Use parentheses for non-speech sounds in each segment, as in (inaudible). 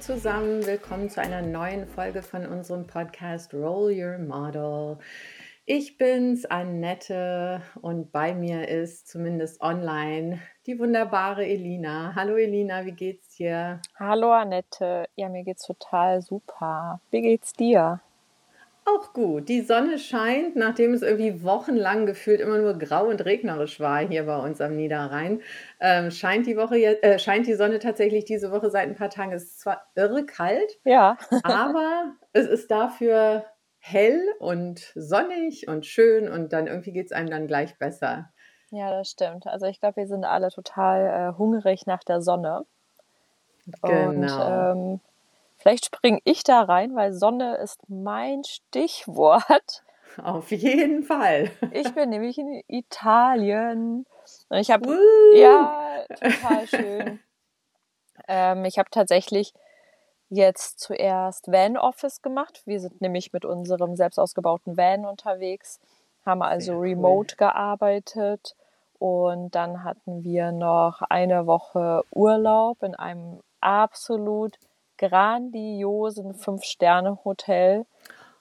zusammen, willkommen zu einer neuen Folge von unserem Podcast Roll Your Model. Ich bin's, Annette, und bei mir ist zumindest online die wunderbare Elina. Hallo Elina, wie geht's dir? Hallo Annette, ja, mir geht's total super. Wie geht's dir? Auch gut. Die Sonne scheint, nachdem es irgendwie wochenlang gefühlt immer nur grau und regnerisch war hier bei uns am Niederrhein, ähm, scheint die Woche jetzt, äh, scheint die Sonne tatsächlich diese Woche seit ein paar Tagen. Es ist zwar irre kalt, Ja, (laughs) aber es ist dafür hell und sonnig und schön und dann irgendwie geht es einem dann gleich besser. ja, das stimmt. Also ich glaube, wir sind alle total äh, hungrig nach der Sonne. Und Genau. ähm, vielleicht springe ich da rein, weil Sonne ist mein Stichwort. Auf jeden Fall. Ich bin nämlich in Italien. Und ich habe, ja, total schön. Ähm, ich habe tatsächlich jetzt zuerst Van Office gemacht. Wir sind nämlich mit unserem selbst ausgebauten Van unterwegs, haben also Sehr cool. remote gearbeitet und dann hatten wir noch eine Woche Urlaub in einem absolut grandiosen Fünf-Sterne-Hotel.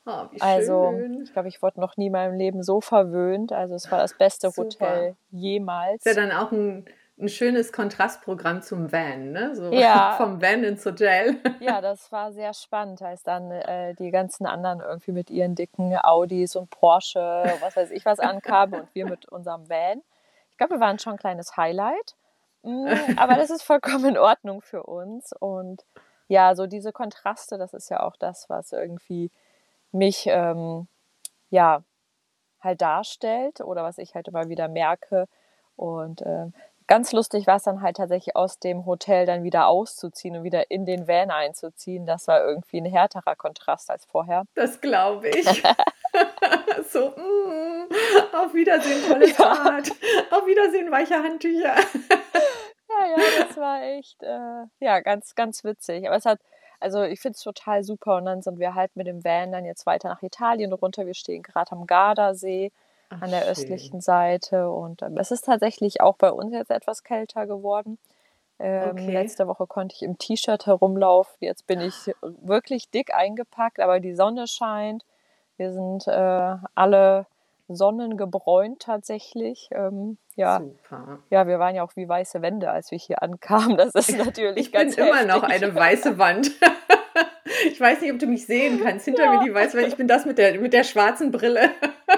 Oh, wie Also, ich glaube, ich wurde noch nie in meinem Leben so verwöhnt. Also, es war das beste Super. Hotel Ist ja jemals. dann auch ein, ein schönes Kontrastprogramm zum Van, ne? So Ja, (laughs) vom Van ins Hotel. (laughs) Ja, das war sehr spannend, als dann äh, die ganzen anderen irgendwie mit ihren dicken Audis und Porsche, was weiß ich was ankamen und wir mit unserem Van. Ich glaube, wir waren schon ein kleines Highlight, Mm, aber das ist vollkommen in Ordnung für uns. Und ja, so diese Kontraste, das ist ja auch das, was irgendwie mich ähm, ja halt darstellt oder was ich halt immer wieder merke. Und ähm, ganz lustig war es dann halt tatsächlich aus dem Hotel dann wieder auszuziehen und wieder in den Van einzuziehen. Das war irgendwie ein härterer Kontrast als vorher. Das glaube ich. (laughs) (laughs) So, mm, auf Wiedersehen, tolles Ja, Bad. Auf Wiedersehen, weiche Handtücher. Ja, das war echt, äh, ja, ganz, ganz witzig. Aber es hat, also ich finde es total super. Und dann sind wir halt mit dem Van dann jetzt weiter nach Italien runter. Wir stehen gerade am Gardasee Ach, an der schön. östlichen Seite. Und ähm, es ist tatsächlich auch bei uns jetzt etwas kälter geworden. Ähm, Okay. letzte Woche konnte ich im T-Shirt herumlaufen. Jetzt bin ich wirklich dick eingepackt, aber die Sonne scheint. Wir sind äh, alle sonnengebräunt tatsächlich. Ähm, ja, Super. ja, wir waren ja auch wie weiße Wände, als wir hier ankamen. Das ist (laughs) natürlich Ich bin ganz immer noch eine weiße Wand. (laughs) Ich weiß nicht, ob du mich sehen kannst. Hinter mir Ja, die weiße Wand. Ich bin das mit der, mit der schwarzen Brille.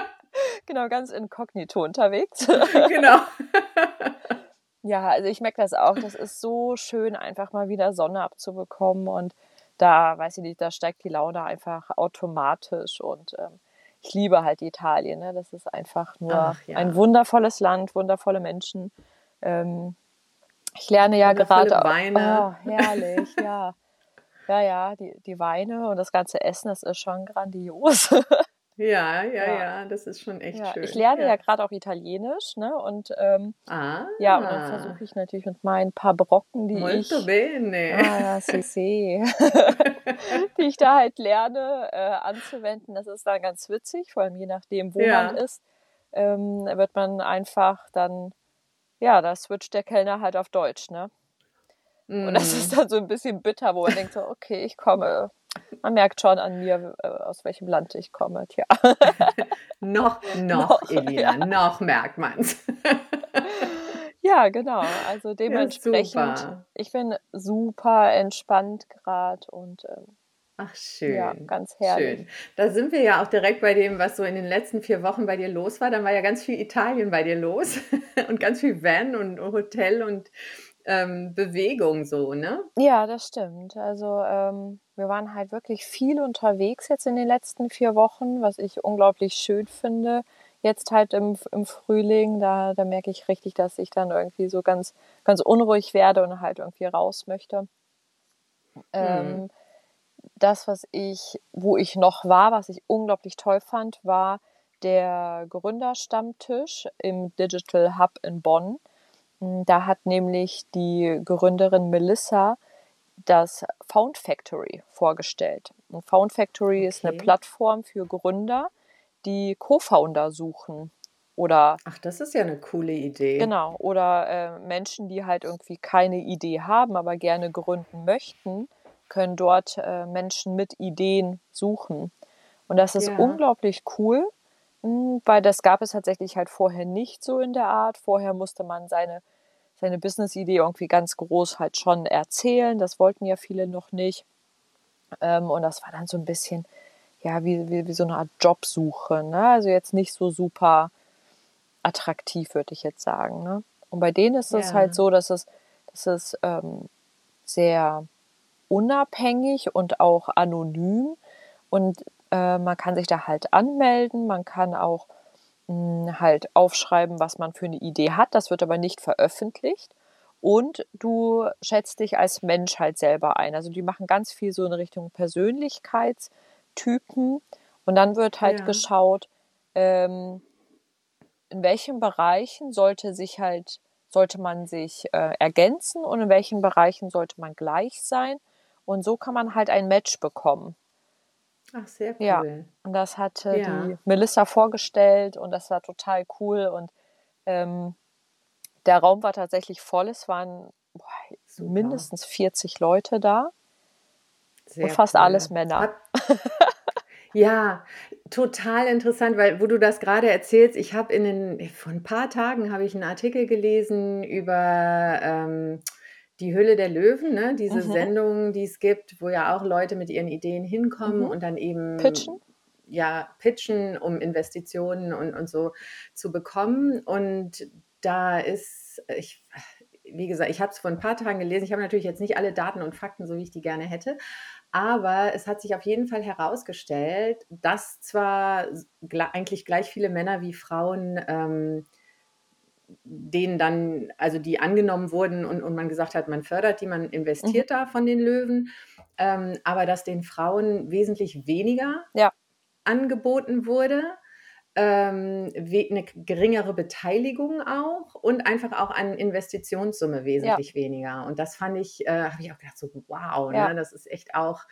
(laughs) genau, ganz inkognito unterwegs. Genau. Ja, also ich merke das auch. Das ist so schön, einfach mal wieder Sonne abzubekommen. Und da, weiß ich nicht, da steigt die Laune einfach automatisch. Und ähm, ich liebe halt Italien. Ne? Das ist einfach nur Ach ein ja. wundervolles Land, wundervolle Menschen. Ähm, ich lerne ja gerade, Weine. oh, herrlich, ja. (laughs) Ja, ja, die, die Weine und das ganze Essen, das ist schon grandios. (laughs) Ja, ja, Ja, ja, das ist schon echt ja. Ich schön. lerne ja Ja. gerade auch Italienisch, ne? Und ähm, ja, und dann Ah, versuche ich natürlich mit meinen paar Brocken, die molto ich, bene. ah sì, sì, (laughs) die ich da halt lerne, äh, anzuwenden. Das ist dann ganz witzig, vor allem je nachdem, wo man ist, ähm, wird man einfach dann, ja, da switcht der Kellner halt auf Deutsch, ne? Und das ist Mm. dann so ein bisschen bitter, wo man denkt so, okay, ich komme, man merkt schon an mir, äh, aus welchem Land ich komme, tja. (laughs) Noch, noch, Noch, Elina, ja. ja. noch merkt man's. (laughs) Ja, genau. Also Ja, dementsprechend, super. ich bin super entspannt gerade und ähm, Ach, ja, schön. ganz herrlich. Schön. Da sind wir ja auch direkt bei dem, was so in den letzten vier Wochen bei dir los war. Dann war ja ganz viel Italien bei dir los (laughs) und ganz viel Van und Hotel und ähm, Bewegung so, ne? Ja, das stimmt. Also ähm, wir waren halt wirklich viel unterwegs jetzt in den letzten vier Wochen, was ich unglaublich schön finde. Jetzt halt im, im Frühling, da, da merke ich richtig, dass ich dann irgendwie so ganz, ganz unruhig werde und halt irgendwie raus möchte. Mhm. Ähm, das, was ich, wo ich noch war, was ich unglaublich toll fand, war der Gründerstammtisch im Digital Hub in Bonn. Da hat nämlich die Gründerin Melissa das Found Factory vorgestellt. Und Found Factory ist eine Okay. Plattform für Gründer, die Co-Founder suchen oder Ach, das ist ja eine coole Idee. Genau, oder äh, Menschen, die halt irgendwie keine Idee haben, aber gerne gründen möchten, können dort äh, Menschen mit Ideen suchen. Und das ist Ja. unglaublich cool, mh, weil das gab es tatsächlich halt vorher nicht so in der Art. Vorher musste man seine, seine Business-Idee irgendwie ganz groß halt schon erzählen. Das wollten ja viele noch nicht. Ähm, und das war dann so ein bisschen, ja, wie, wie, wie so eine Art Jobsuche. Ne? Also jetzt nicht so super attraktiv, würde ich jetzt sagen. Ne? Und bei denen ist es Ja. halt so, dass es, dass es ähm, sehr unabhängig und auch anonym und äh, man kann sich da halt anmelden, man kann auch halt aufschreiben, was man für eine Idee hat. Das wird aber nicht veröffentlicht. Und du schätzt dich als Mensch halt selber ein. Also die machen ganz viel so in Richtung Persönlichkeitstypen. Und dann wird halt Ja. geschaut, ähm, in welchen Bereichen sollte sich halt, sollte man sich äh, ergänzen und in welchen Bereichen sollte man gleich sein. Und so kann man halt ein Match bekommen. Ach, sehr Ja. cool. Und das hatte Ja. die Melissa vorgestellt und das war total cool. Und ähm, der Raum war tatsächlich voll. Es waren boah, mindestens 40 Leute da Sehr und fast cool. alles Männer. Ja, total interessant, weil wo du das gerade erzählst, ich habe in den, vor ein paar Tagen habe ich einen Artikel gelesen über ähm, die Hülle der Löwen, ne? diese Mhm. Sendung, die es gibt, wo ja auch Leute mit ihren Ideen hinkommen Mhm. und dann eben Pitchen? ja, pitchen, um Investitionen und, und so zu bekommen. Und da ist, ich, wie gesagt, ich habe es vor ein paar Tagen gelesen. Ich habe natürlich jetzt nicht alle Daten und Fakten, so wie ich die gerne hätte. Aber es hat sich auf jeden Fall herausgestellt, dass zwar eigentlich gleich viele Männer wie Frauen ähm, denen dann, also die angenommen wurden und, und man gesagt hat, man fördert die, man investiert da von den Löwen, ähm, aber dass den Frauen wesentlich weniger Ja. angeboten wurde, ähm, eine geringere Beteiligung auch und einfach auch an Investitionssumme wesentlich weniger. Und das fand ich, äh, habe ich auch gedacht, so wow, Ja. ne, das ist echt auch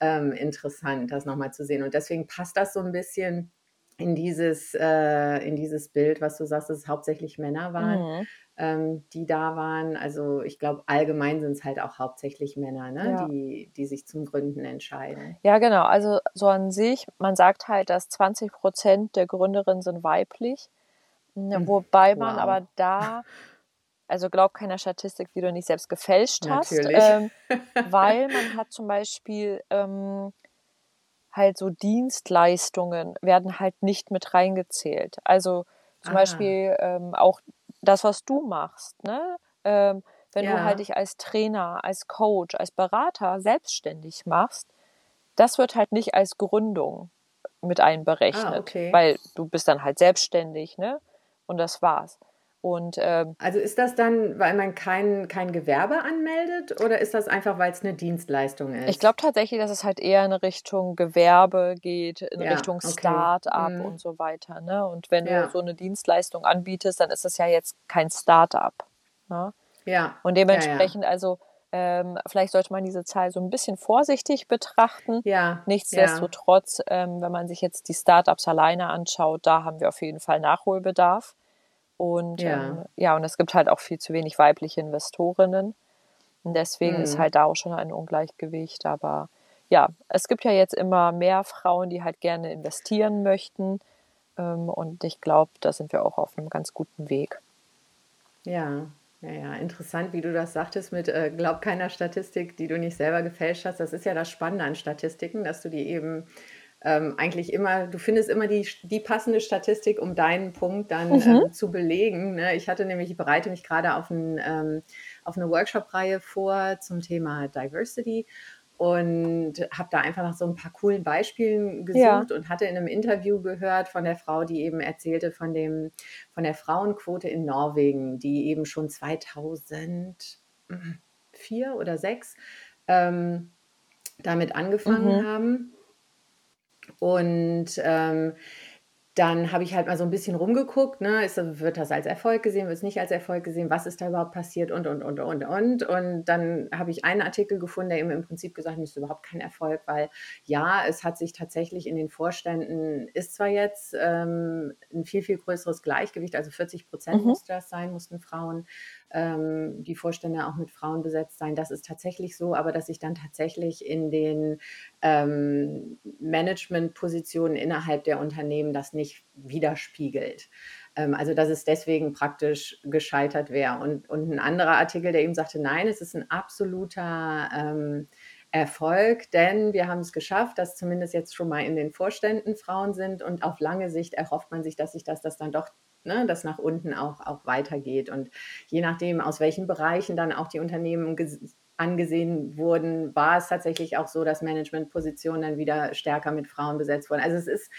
ähm, interessant, das nochmal zu sehen. Und deswegen passt das so ein bisschen in dieses, äh, in dieses Bild, was du sagst, dass es hauptsächlich Männer waren, Mhm. ähm, die da waren. Also ich glaube, allgemein sind es halt auch hauptsächlich Männer, ne? Ja. die, die sich zum Gründen entscheiden. Ja, genau. Also so an sich, man sagt halt, dass 20 Prozent der Gründerinnen sind weiblich. Ne, Hm, Wobei man wow. aber da, also glaub keiner Statistik, die du nicht selbst gefälscht hast, Natürlich. ähm, (laughs) weil man hat zum Beispiel ähm, halt so Dienstleistungen werden halt nicht mit reingezählt. Also zum Ah. Beispiel ähm, auch das, was du machst, ne? Ähm, wenn du Ja. halt dich als Trainer, als Coach, als Berater selbstständig machst, das wird halt nicht als Gründung mit einberechnet, Ah, okay. weil du bist dann halt selbstständig, ne? Und das war's. Und ähm, Also ist das dann, weil man kein, kein Gewerbe anmeldet oder ist das einfach, weil es eine Dienstleistung ist? ich glaube tatsächlich, dass es halt eher in Richtung Gewerbe geht, in Ja, Richtung okay. Start-up Mhm. und so weiter. Ne? Und wenn Ja. du so eine Dienstleistung anbietest, dann ist das ja jetzt kein Start-up. Ne? Ja. Und Ja, ja. dementsprechend, also ähm, vielleicht sollte man diese Zahl so ein bisschen vorsichtig betrachten. Ja. Ja. Nichtsdestotrotz, ähm, wenn man sich jetzt die Startups alleine anschaut, da haben wir auf jeden Fall Nachholbedarf. Und Ja. ähm, ja, und es gibt halt auch viel zu wenig weibliche Investorinnen. Und deswegen ist Mhm. halt da auch schon ein Ungleichgewicht. Aber ja, es gibt ja jetzt immer mehr Frauen, die halt gerne investieren möchten. Ähm, und ich glaube, da sind wir auch auf einem ganz guten Weg. Ja, ja, ja, interessant, wie du das sagtest mit äh, glaub keiner Statistik, die du nicht selber gefälscht hast. Das ist ja das Spannende an Statistiken, dass du die eben ähm, eigentlich immer, du findest immer die, die passende Statistik, um deinen Punkt dann Mhm. ähm, zu belegen. Ne? Ich hatte nämlich, ich bereite mich gerade auf, ein, ähm, auf eine Workshop-Reihe vor zum Thema Diversity und habe da einfach nach so ein paar coolen Beispielen Ja. gesucht und hatte in einem Interview gehört von der Frau, die eben erzählte von dem von der Frauenquote in Norwegen, die eben schon 2004 oder 6 ähm, damit angefangen Mhm. haben. Und ähm, dann habe ich halt mal so ein bisschen rumgeguckt, ne? Ist, wird das als Erfolg gesehen, wird es nicht als Erfolg gesehen, was ist da überhaupt passiert und, und, und, und, und. Und dann habe ich einen Artikel gefunden, der eben im Prinzip gesagt hat, das ist überhaupt kein Erfolg, weil ja, es hat sich tatsächlich in den Vorständen, ist zwar jetzt ähm, ein viel, viel größeres Gleichgewicht, also 40 Prozent Mhm. musste das sein, mussten Frauen ähm, die Vorstände auch mit Frauen besetzt sein. Das ist tatsächlich so, aber dass sich dann tatsächlich in den ähm, Managementpositionen innerhalb der Unternehmen das nicht widerspiegelt. Ähm, also dass es deswegen praktisch gescheitert wäre. Und, und ein anderer Artikel, der eben sagte, nein, es ist ein absoluter ähm, Erfolg, denn wir haben es geschafft, dass zumindest jetzt schon mal in den Vorständen Frauen sind und auf lange Sicht erhofft man sich, dass sich das, das dann doch ne, das nach unten auch, auch weitergeht. Und je nachdem, aus welchen Bereichen dann auch die Unternehmen angesehen wurden, war es tatsächlich auch so, dass Managementpositionen dann wieder stärker mit Frauen besetzt wurden. Also es ist,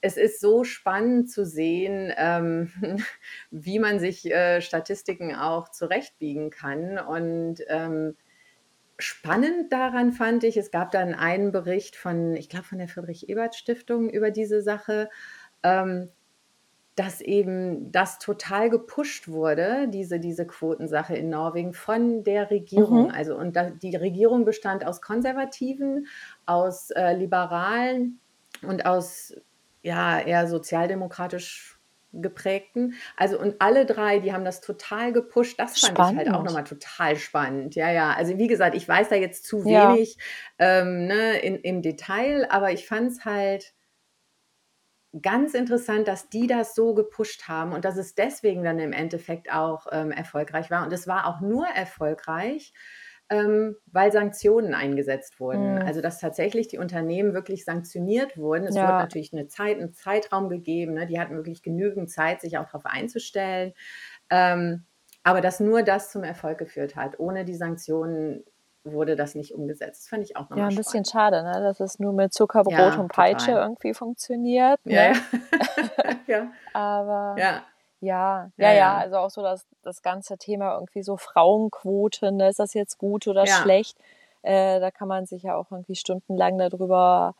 es ist so spannend zu sehen, ähm, (laughs) wie man sich äh, Statistiken auch zurechtbiegen kann. Und ähm, spannend daran fand ich, es gab dann einen Bericht von, ich glaube, von der Friedrich-Ebert-Stiftung über diese Sache. Ähm, dass eben das total gepusht wurde, diese, diese Quotensache in Norwegen von der Regierung. Mhm. Also und da, die Regierung bestand aus Konservativen, aus äh, Liberalen und aus ja eher sozialdemokratisch geprägten. Also und alle drei, die haben das total gepusht. Das fand spannend. ich halt auch nochmal total spannend. Ja, ja. Also wie gesagt, ich weiß da jetzt zu wenig ja. ähm, ne, in, im Detail, aber ich fand es halt ganz interessant, dass die das so gepusht haben und dass es deswegen dann im Endeffekt auch ähm, erfolgreich war. Und es war auch nur erfolgreich, ähm, weil Sanktionen eingesetzt wurden. Mhm. Also dass tatsächlich die Unternehmen wirklich sanktioniert wurden. Es ja. wurde natürlich eine Zeit, einen Zeitraum gegeben. Ne? Die hatten wirklich genügend Zeit, sich auch darauf einzustellen. Ähm, aber dass nur das zum Erfolg geführt hat. Ohne die Sanktionen wurde das nicht umgesetzt. Das fand ich auch nochmal Ja, ein bisschen schade, ne? dass es nur mit Zuckerbrot ja, und Peitsche total. irgendwie funktioniert. Ne? Ja, (laughs) ja. Aber ja. Ja, ja, ja, also auch so das, das ganze Thema irgendwie so Frauenquote, ne? ist das jetzt gut oder schlecht? Äh, da kann man sich ja auch irgendwie stundenlang darüber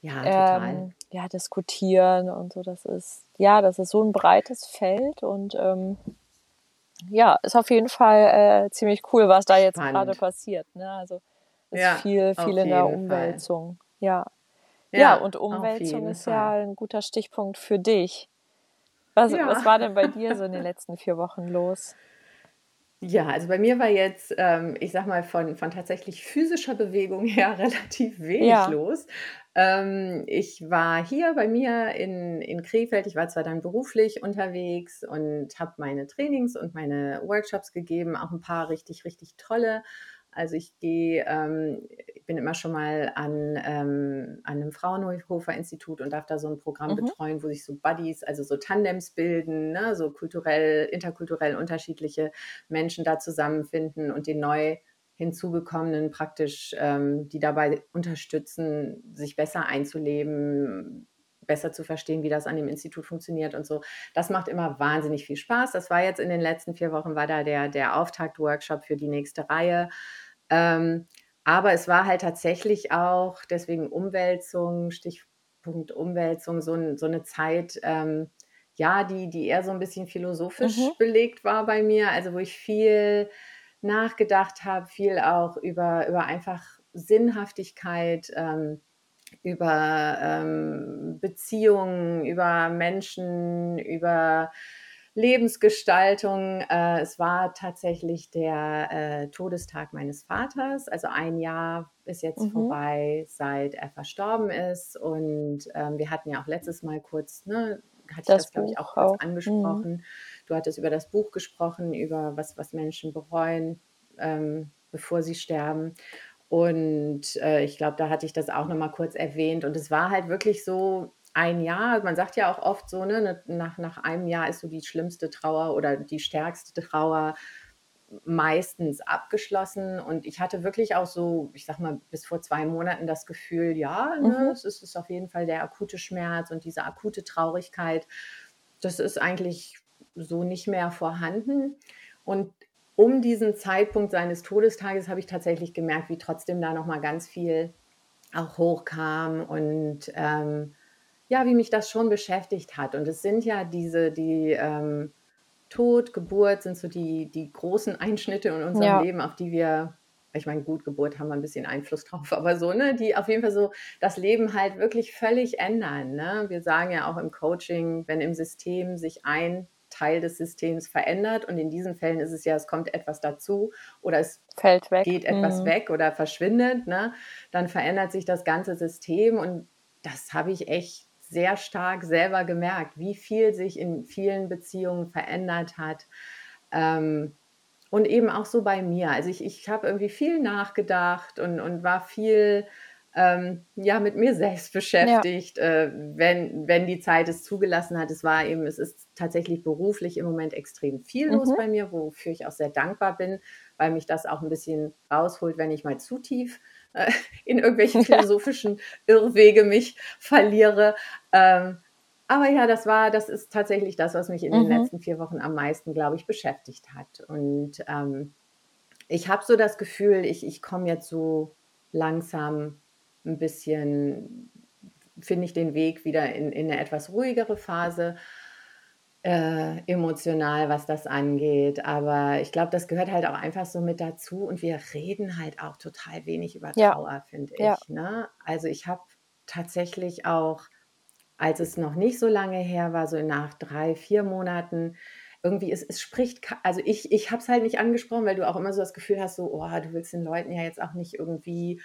ja, ähm, ja, diskutieren und so. Das ist, ja, das ist so ein breites Feld und ähm, ja, ist auf jeden Fall äh, ziemlich cool, was da jetzt gerade passiert. Ne? Also ist ja, viel, viel in der Umwälzung. Ja. ja. Ja, und Umwälzung ist Fall. ja ein guter Stichpunkt für dich. Was, ja. was war denn bei dir so in den letzten vier Wochen los? Ja, also bei mir war jetzt, ähm, ich sag mal, von, von tatsächlich physischer Bewegung her (laughs) relativ wenig ja. los. Ähm, ich war hier bei mir in, in Krefeld. Ich war zwar dann beruflich unterwegs und habe meine Trainings und meine Workshops gegeben, auch ein paar richtig, richtig tolle. Also ich gehe, ähm, ich bin immer schon mal an, ähm, an einem Fraunhofer Institut und darf da so ein Programm mhm. betreuen, wo sich so Buddies, also so Tandems bilden, ne? so kulturell, interkulturell unterschiedliche Menschen da zusammenfinden und den neu hinzugekommenen praktisch, ähm, die dabei unterstützen, sich besser einzuleben, besser zu verstehen, wie das an dem Institut funktioniert und so. Das macht immer wahnsinnig viel Spaß. Das war jetzt in den letzten vier Wochen, war da der, der Auftakt-Workshop für die nächste Reihe. Ähm, aber es war halt tatsächlich auch, deswegen Umwälzung, Stichpunkt Umwälzung, so, so eine Zeit, ähm, ja, die, die eher so ein bisschen philosophisch mhm. belegt war bei mir, also wo ich viel nachgedacht habe, viel auch über, über einfach Sinnhaftigkeit, ähm, über ähm, Beziehungen, über Menschen, über Lebensgestaltung. Äh, es war tatsächlich der äh, Todestag meines Vaters. Also ein Jahr ist jetzt mhm. vorbei, seit er verstorben ist. Und ähm, wir hatten ja auch letztes Mal kurz, ne, hatte ich das, glaube ich, auch kurz auch. Mhm. angesprochen. Mhm. Du hattest über das Buch gesprochen, über was, was Menschen bereuen, ähm, bevor sie sterben. Und äh, ich glaube, da hatte ich das auch nochmal kurz erwähnt. Und es war halt wirklich so, ein Jahr, man sagt ja auch oft so, ne, ne, nach, nach einem Jahr ist so die schlimmste Trauer oder die stärkste Trauer meistens abgeschlossen. Und ich hatte wirklich auch so, ich sag mal, bis vor zwei Monaten das Gefühl, ja, ne, mhm. es ist, ist auf jeden Fall der akute Schmerz und diese akute Traurigkeit. Das ist eigentlich so nicht mehr vorhanden. Und um diesen Zeitpunkt seines Todestages habe ich tatsächlich gemerkt, wie trotzdem da nochmal ganz viel auch hochkam und ähm, ja, wie mich das schon beschäftigt hat. Und es sind ja diese, die ähm, Tod, Geburt sind so die, die großen Einschnitte in unserem ja. Leben, auf die wir, ich meine, gut, Geburt haben wir ein bisschen Einfluss drauf, (laughs) aber so, ne, die auf jeden Fall so das Leben halt wirklich völlig ändern. Ne? Wir sagen ja auch im Coaching, wenn im System sich ein Teil des Systems verändert. Und in diesen Fällen ist es ja, es kommt etwas dazu oder es Fällt weg. geht etwas Mhm. weg oder verschwindet. Ne? Dann verändert sich das ganze System. Und das habe ich echt sehr stark selber gemerkt, wie viel sich in vielen Beziehungen verändert hat. Ähm, und eben auch so bei mir. Also ich, ich habe irgendwie viel nachgedacht und, und war viel ähm, ja, mit mir selbst beschäftigt, äh, wenn, wenn die Zeit es zugelassen hat. Es war eben, es ist tatsächlich beruflich im Moment extrem viel los Mhm. bei mir, wofür ich auch sehr dankbar bin, weil mich das auch ein bisschen rausholt, wenn ich mal zu tief äh, in irgendwelche (laughs) Ja. philosophischen Irrwege mich verliere. Ähm, aber ja, das war, das ist tatsächlich das, was mich in den Mhm. letzten vier Wochen am meisten, glaube ich, beschäftigt hat. Und ähm, ich habe so das Gefühl, ich, ich komme jetzt so langsam ein bisschen, finde ich den Weg wieder in, in eine etwas ruhigere Phase, äh, emotional, was das angeht. Aber ich glaube, das gehört halt auch einfach so mit dazu. Und wir reden halt auch total wenig über Ja. Trauer, finde ich. Ja. Ne? Also ich habe tatsächlich auch, als es noch nicht so lange her war, so nach drei, vier Monaten, irgendwie, es, es spricht, also ich, ich habe es halt nicht angesprochen, weil du auch immer so das Gefühl hast, so, oh, du willst den Leuten ja jetzt auch nicht irgendwie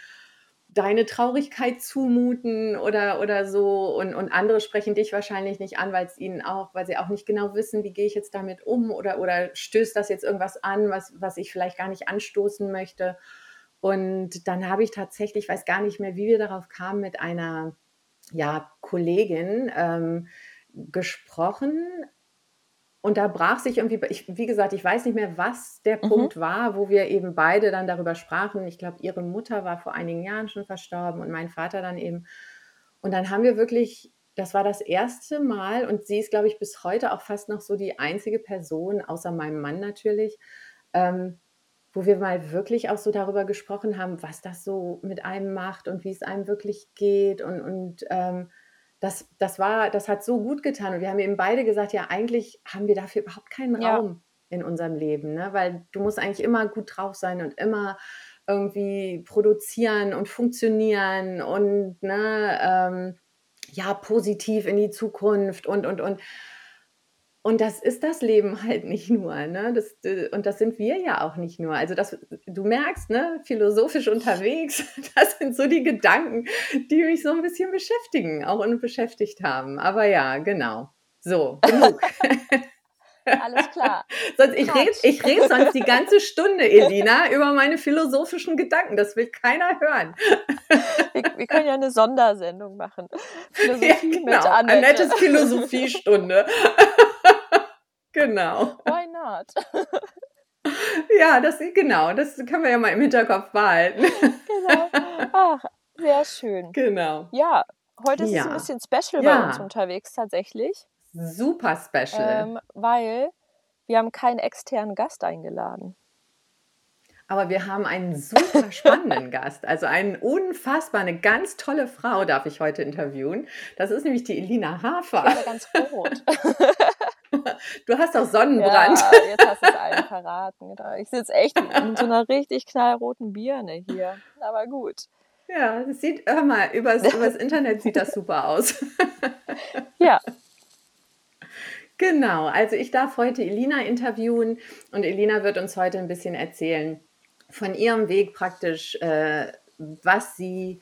deine Traurigkeit zumuten oder, oder so. Und, und andere sprechen dich wahrscheinlich nicht an, weil es ihnen auch, weil sie auch nicht genau wissen, wie gehe ich jetzt damit um oder, oder stößt das jetzt irgendwas an, was, was ich vielleicht gar nicht anstoßen möchte. Und dann habe ich tatsächlich, ich weiß gar nicht mehr, wie wir darauf kamen, mit einer ja, Kollegin ähm, gesprochen. Und da brach sich irgendwie, ich, wie gesagt, ich weiß nicht mehr, was der Mhm. Punkt war, wo wir eben beide dann darüber sprachen. Ich glaube, ihre Mutter war vor einigen Jahren schon verstorben und mein Vater dann eben. Und dann haben wir wirklich, das war das erste Mal und sie ist, glaube ich, bis heute auch fast noch so die einzige Person, außer meinem Mann natürlich, ähm, wo wir mal wirklich auch so darüber gesprochen haben, was das so mit einem macht und wie es einem wirklich geht und, und ähm, das, das war, das hat so gut getan. Und wir haben eben beide gesagt, ja, eigentlich haben wir dafür überhaupt keinen Ja. Raum in unserem Leben, ne? Weil du musst eigentlich immer gut drauf sein und immer irgendwie produzieren und funktionieren und ne, ähm, ja, positiv in die Zukunft und und und. Und das ist das Leben halt nicht nur, ne? Das, und das sind wir ja auch nicht nur. Also das, du merkst, ne, philosophisch unterwegs, (laughs) das sind so die Gedanken, die mich so ein bisschen beschäftigen, auch und beschäftigt haben. Aber ja, genau. So, genug. (laughs) Alles klar. sonst, ich rede ich red sonst die ganze Stunde, Elina, (laughs) über meine philosophischen Gedanken. Das will keiner hören. Wir, wir können ja eine Sondersendung machen. Ja, Philosophie mit genau. Annette. Annettes Philosophiestunde. Genau. Why not? (laughs) Ja, das genau, das können wir ja mal im Hinterkopf behalten. (laughs) genau. Ach, sehr schön. genau. Ja, heute ist es Ja. ein bisschen special Ja. bei uns unterwegs tatsächlich, Super special. ähm, weil wir haben keinen externen Gast eingeladen. Aber wir haben einen super spannenden (laughs) Gast, also einen unfassbar, eine ganz tolle Frau darf ich heute interviewen. Das ist nämlich die Elina Hafer. werde ganz rot. Du hast auch Sonnenbrand. Ja, jetzt hast du es allen verraten. Genau. Ich sitze echt in so einer richtig knallroten Birne hier. Aber gut. Ja, das sieht, hör mal, übers, (laughs) übers Internet sieht das super aus. (laughs) Ja, Genau, also ich darf heute Elina interviewen und Elina wird uns heute ein bisschen erzählen von ihrem Weg praktisch, äh, was sie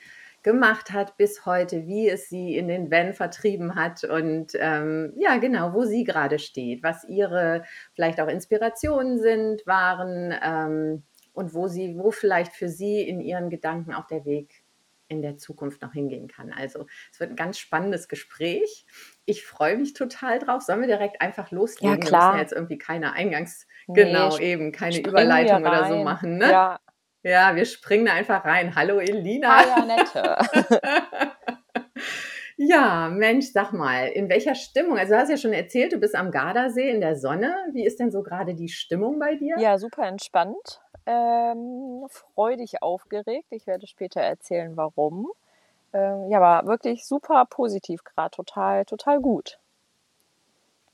gemacht hat bis heute, wie es sie in den Van vertrieben hat und ähm, ja, genau, wo sie gerade steht, was ihre vielleicht auch Inspirationen sind, waren ähm, und wo sie, wo vielleicht für sie in ihren Gedanken auch der Weg in der Zukunft noch hingehen kann. Also es wird ein ganz spannendes Gespräch. Ich freue mich total drauf. Sollen wir direkt einfach loslegen? Ja, Wir klar. müssen ja jetzt irgendwie keine Eingangs, Nee, genau eben, keine Überleitung wir oder so machen. Ne? Ja, Ja, wir springen da einfach rein. Hallo Elina. hi Annette. (laughs) Ja, Mensch, sag mal, in welcher Stimmung? Also du hast ja schon erzählt, du bist am Gardasee in der Sonne. Wie ist denn so gerade die Stimmung bei dir? Ja, super entspannt. Ähm, freudig aufgeregt. Ich werde später erzählen, warum. Ähm, ja, aber wirklich super positiv gerade. Total, total gut.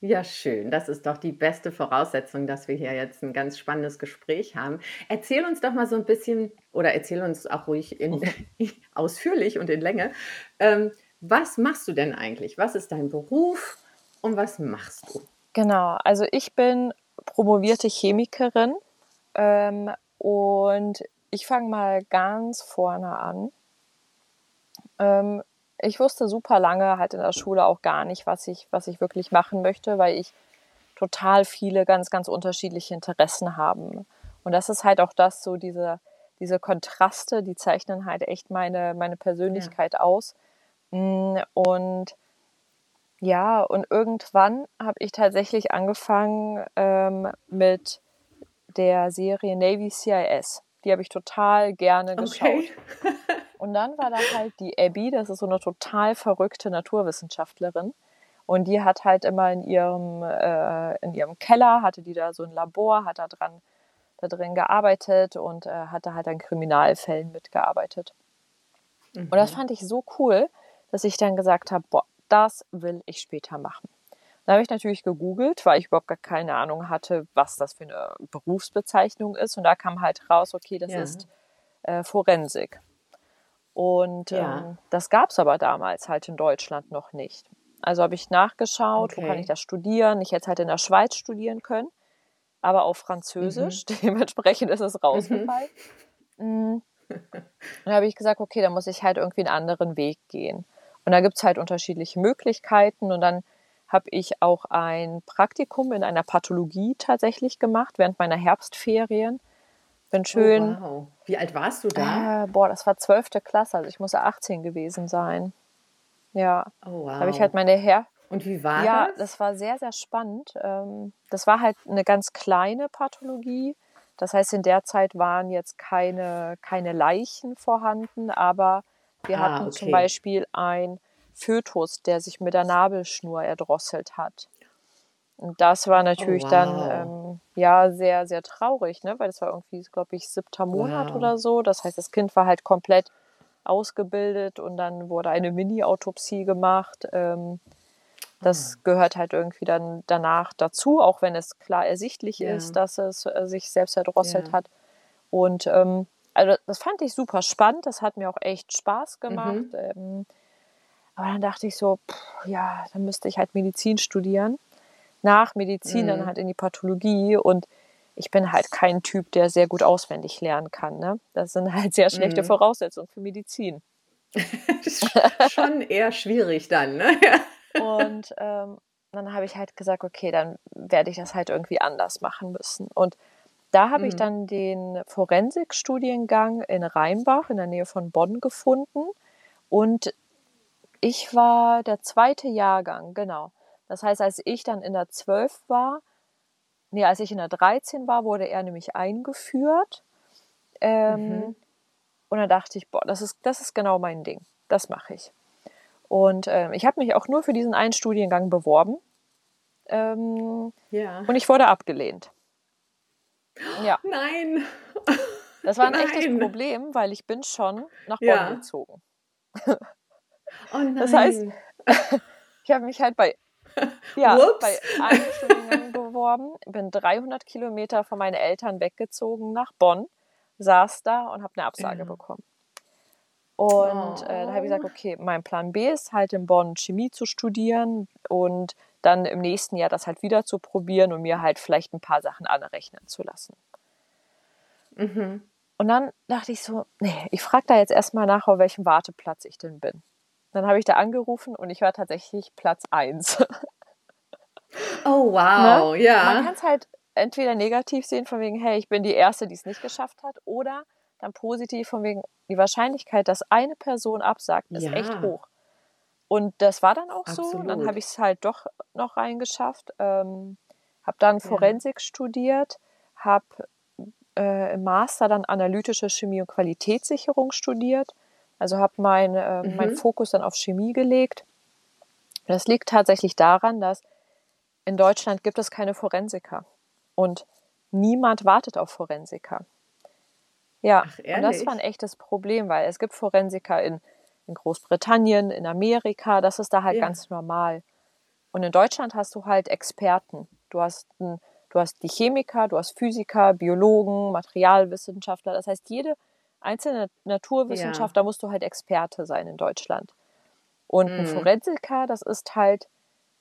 Ja, schön. Das ist doch die beste Voraussetzung, dass wir hier jetzt ein ganz spannendes Gespräch haben. Erzähl uns doch mal so ein bisschen oder erzähl uns auch ruhig in, (laughs) ausführlich und in Länge. Ähm, was machst du denn eigentlich? Was ist dein Beruf und was machst du? Genau, also ich bin promovierte Chemikerin ähm, und ich fange mal ganz vorne an. Ähm, ich wusste super lange halt in der Schule auch gar nicht, was ich, was ich wirklich machen möchte, weil ich total viele ganz, ganz unterschiedliche Interessen habe. Und das ist halt auch das, so diese, diese Kontraste, die zeichnen halt echt meine, meine Persönlichkeit ja. aus. Mm, und ja, und irgendwann habe ich tatsächlich angefangen ähm, mit der Serie Navy CIS. Die habe ich total gerne geschaut. Okay. (laughs) und dann war da halt die Abby, das ist so eine total verrückte Naturwissenschaftlerin. Und die hat halt immer in ihrem, äh, in ihrem Keller, hatte die da so ein Labor, hat da dran, da drin gearbeitet und äh, hat da halt an Kriminalfällen mitgearbeitet. Mhm. Und das mhm. fand ich so cool, dass ich dann gesagt habe, boah, das will ich später machen. Da habe ich natürlich gegoogelt, weil ich überhaupt gar keine Ahnung hatte, was das für eine Berufsbezeichnung ist. Und da kam halt raus, okay, das ja. ist äh, Forensik. Und ja. ähm, das gab es aber damals halt in Deutschland noch nicht. Also habe ich nachgeschaut, okay. wo kann ich das studieren. Ich hätte halt in der Schweiz studieren können, aber auf Französisch. Mhm. (laughs) Dementsprechend ist es rausgefallen. Mhm. Mm. Dann habe ich gesagt, okay, da muss ich halt irgendwie einen anderen Weg gehen. Und da gibt es halt unterschiedliche Möglichkeiten. Und dann habe ich auch ein Praktikum in einer Pathologie tatsächlich gemacht während meiner Herbstferien. Bin oh, schön. Oh, wow. Wie alt warst du da? Äh, boah, das war 12. Klasse, also ich muss 18 gewesen sein. Ja. Oh, wow. Da habe ich halt meine Her. Und wie war ja, das? Ja, das war sehr, sehr spannend. Ähm, das war halt eine ganz kleine Pathologie. Das heißt, in der Zeit waren jetzt keine, keine Leichen vorhanden, aber wir ah, hatten okay. zum Beispiel ein Fötus, der sich mit der Nabelschnur erdrosselt hat. Und das war natürlich oh, wow. dann ähm, ja sehr, sehr traurig, ne? weil das war irgendwie, glaube ich, siebter Monat wow. oder so. Das heißt, das Kind war halt komplett ausgebildet und dann wurde eine Mini-Autopsie gemacht. Ähm, das ah. gehört halt irgendwie dann danach dazu, auch wenn es klar ersichtlich ja. ist, dass es äh, sich selbst erdrosselt ja. hat. Und ähm, also das fand ich super spannend, das hat mir auch echt Spaß gemacht. Mhm. Aber dann dachte ich so, pff, ja, dann müsste ich halt Medizin studieren. Nach Medizin mhm. dann halt in die Pathologie und ich bin halt kein Typ, der sehr gut auswendig lernen kann. Ne? Das sind halt sehr schlechte mhm. Voraussetzungen für Medizin. (laughs) schon eher schwierig dann, ne? (laughs) Und ähm, dann habe ich halt gesagt, okay, dann werde ich das halt irgendwie anders machen müssen. Und da habe mhm. ich dann den Forensikstudiengang in Rheinbach in der Nähe von Bonn gefunden. Und ich war der zweite Jahrgang, genau. Das heißt, als ich dann in der 12 war, nee, als ich in der 13 war, wurde er nämlich eingeführt. Ähm, mhm. Und da dachte ich, boah, das ist, das ist genau mein Ding. Das mache ich. Und ähm, ich habe mich auch nur für diesen einen Studiengang beworben. Ähm, ja. Und ich wurde abgelehnt. Ja. (gasps) Nein. Das war ein (laughs) Nein. echtes Problem, weil ich bin schon nach Bonn ja. gezogen. Oh nein. Das heißt, (laughs) ich habe mich halt bei, (laughs) ja, bei einem Studiengang beworben, bin 300 Kilometer von meinen Eltern weggezogen nach Bonn, saß da und habe eine Absage ja. bekommen. Und oh. äh, da habe ich gesagt, oh. okay, mein Plan B ist halt in Bonn Chemie zu studieren und dann im nächsten Jahr das halt wieder zu probieren und mir halt vielleicht ein paar Sachen anrechnen zu lassen. Mhm. Und dann dachte ich so, nee, ich frage da jetzt erstmal nach, auf welchem Warteplatz ich denn bin. Dann habe ich da angerufen und ich war tatsächlich Platz 1. Oh, (laughs) wow, ne? ja. Man kann es halt entweder negativ sehen, von wegen, hey, ich bin die Erste, die es nicht geschafft hat, oder dann positiv, von wegen, die Wahrscheinlichkeit, dass eine Person absagt, ist ja. echt hoch. Und das war dann auch Absolut. so. Und dann habe ich es halt doch noch reingeschafft. Ähm, habe dann Forensik ja. studiert, habe äh, im Master dann analytische Chemie und Qualitätssicherung studiert. Also habe mein, äh, mhm. meinen Fokus dann auf Chemie gelegt. Das liegt tatsächlich daran, dass in Deutschland gibt es keine Forensiker. Und niemand wartet auf Forensiker. Ja, Ach, und das war ein echtes Problem, weil es gibt Forensiker in, in Großbritannien, in Amerika, das ist da halt ja. ganz normal. Und in Deutschland hast du halt Experten. Du hast, ein, du hast die Chemiker, du hast Physiker, Biologen, Materialwissenschaftler. Das heißt, jede einzelne Naturwissenschaft, ja. da musst du halt Experte sein in Deutschland. Und mhm. ein Forensiker, das ist halt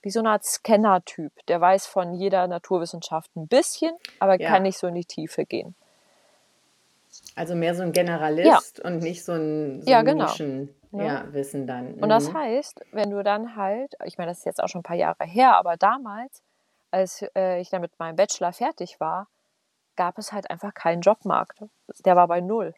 wie so eine Art Scanner-Typ. Der weiß von jeder Naturwissenschaft ein bisschen, aber Ja. kann nicht so in die Tiefe gehen. Also mehr so ein Generalist und nicht so ein, so Ja, ein genau. Nischen, Ne? ja, Wissen dann. Und das Mhm. heißt, wenn du dann halt, ich meine, das ist jetzt auch schon ein paar Jahre her, aber damals, als äh, ich dann mit meinem Bachelor fertig war, gab es halt einfach keinen Jobmarkt. Der war bei null.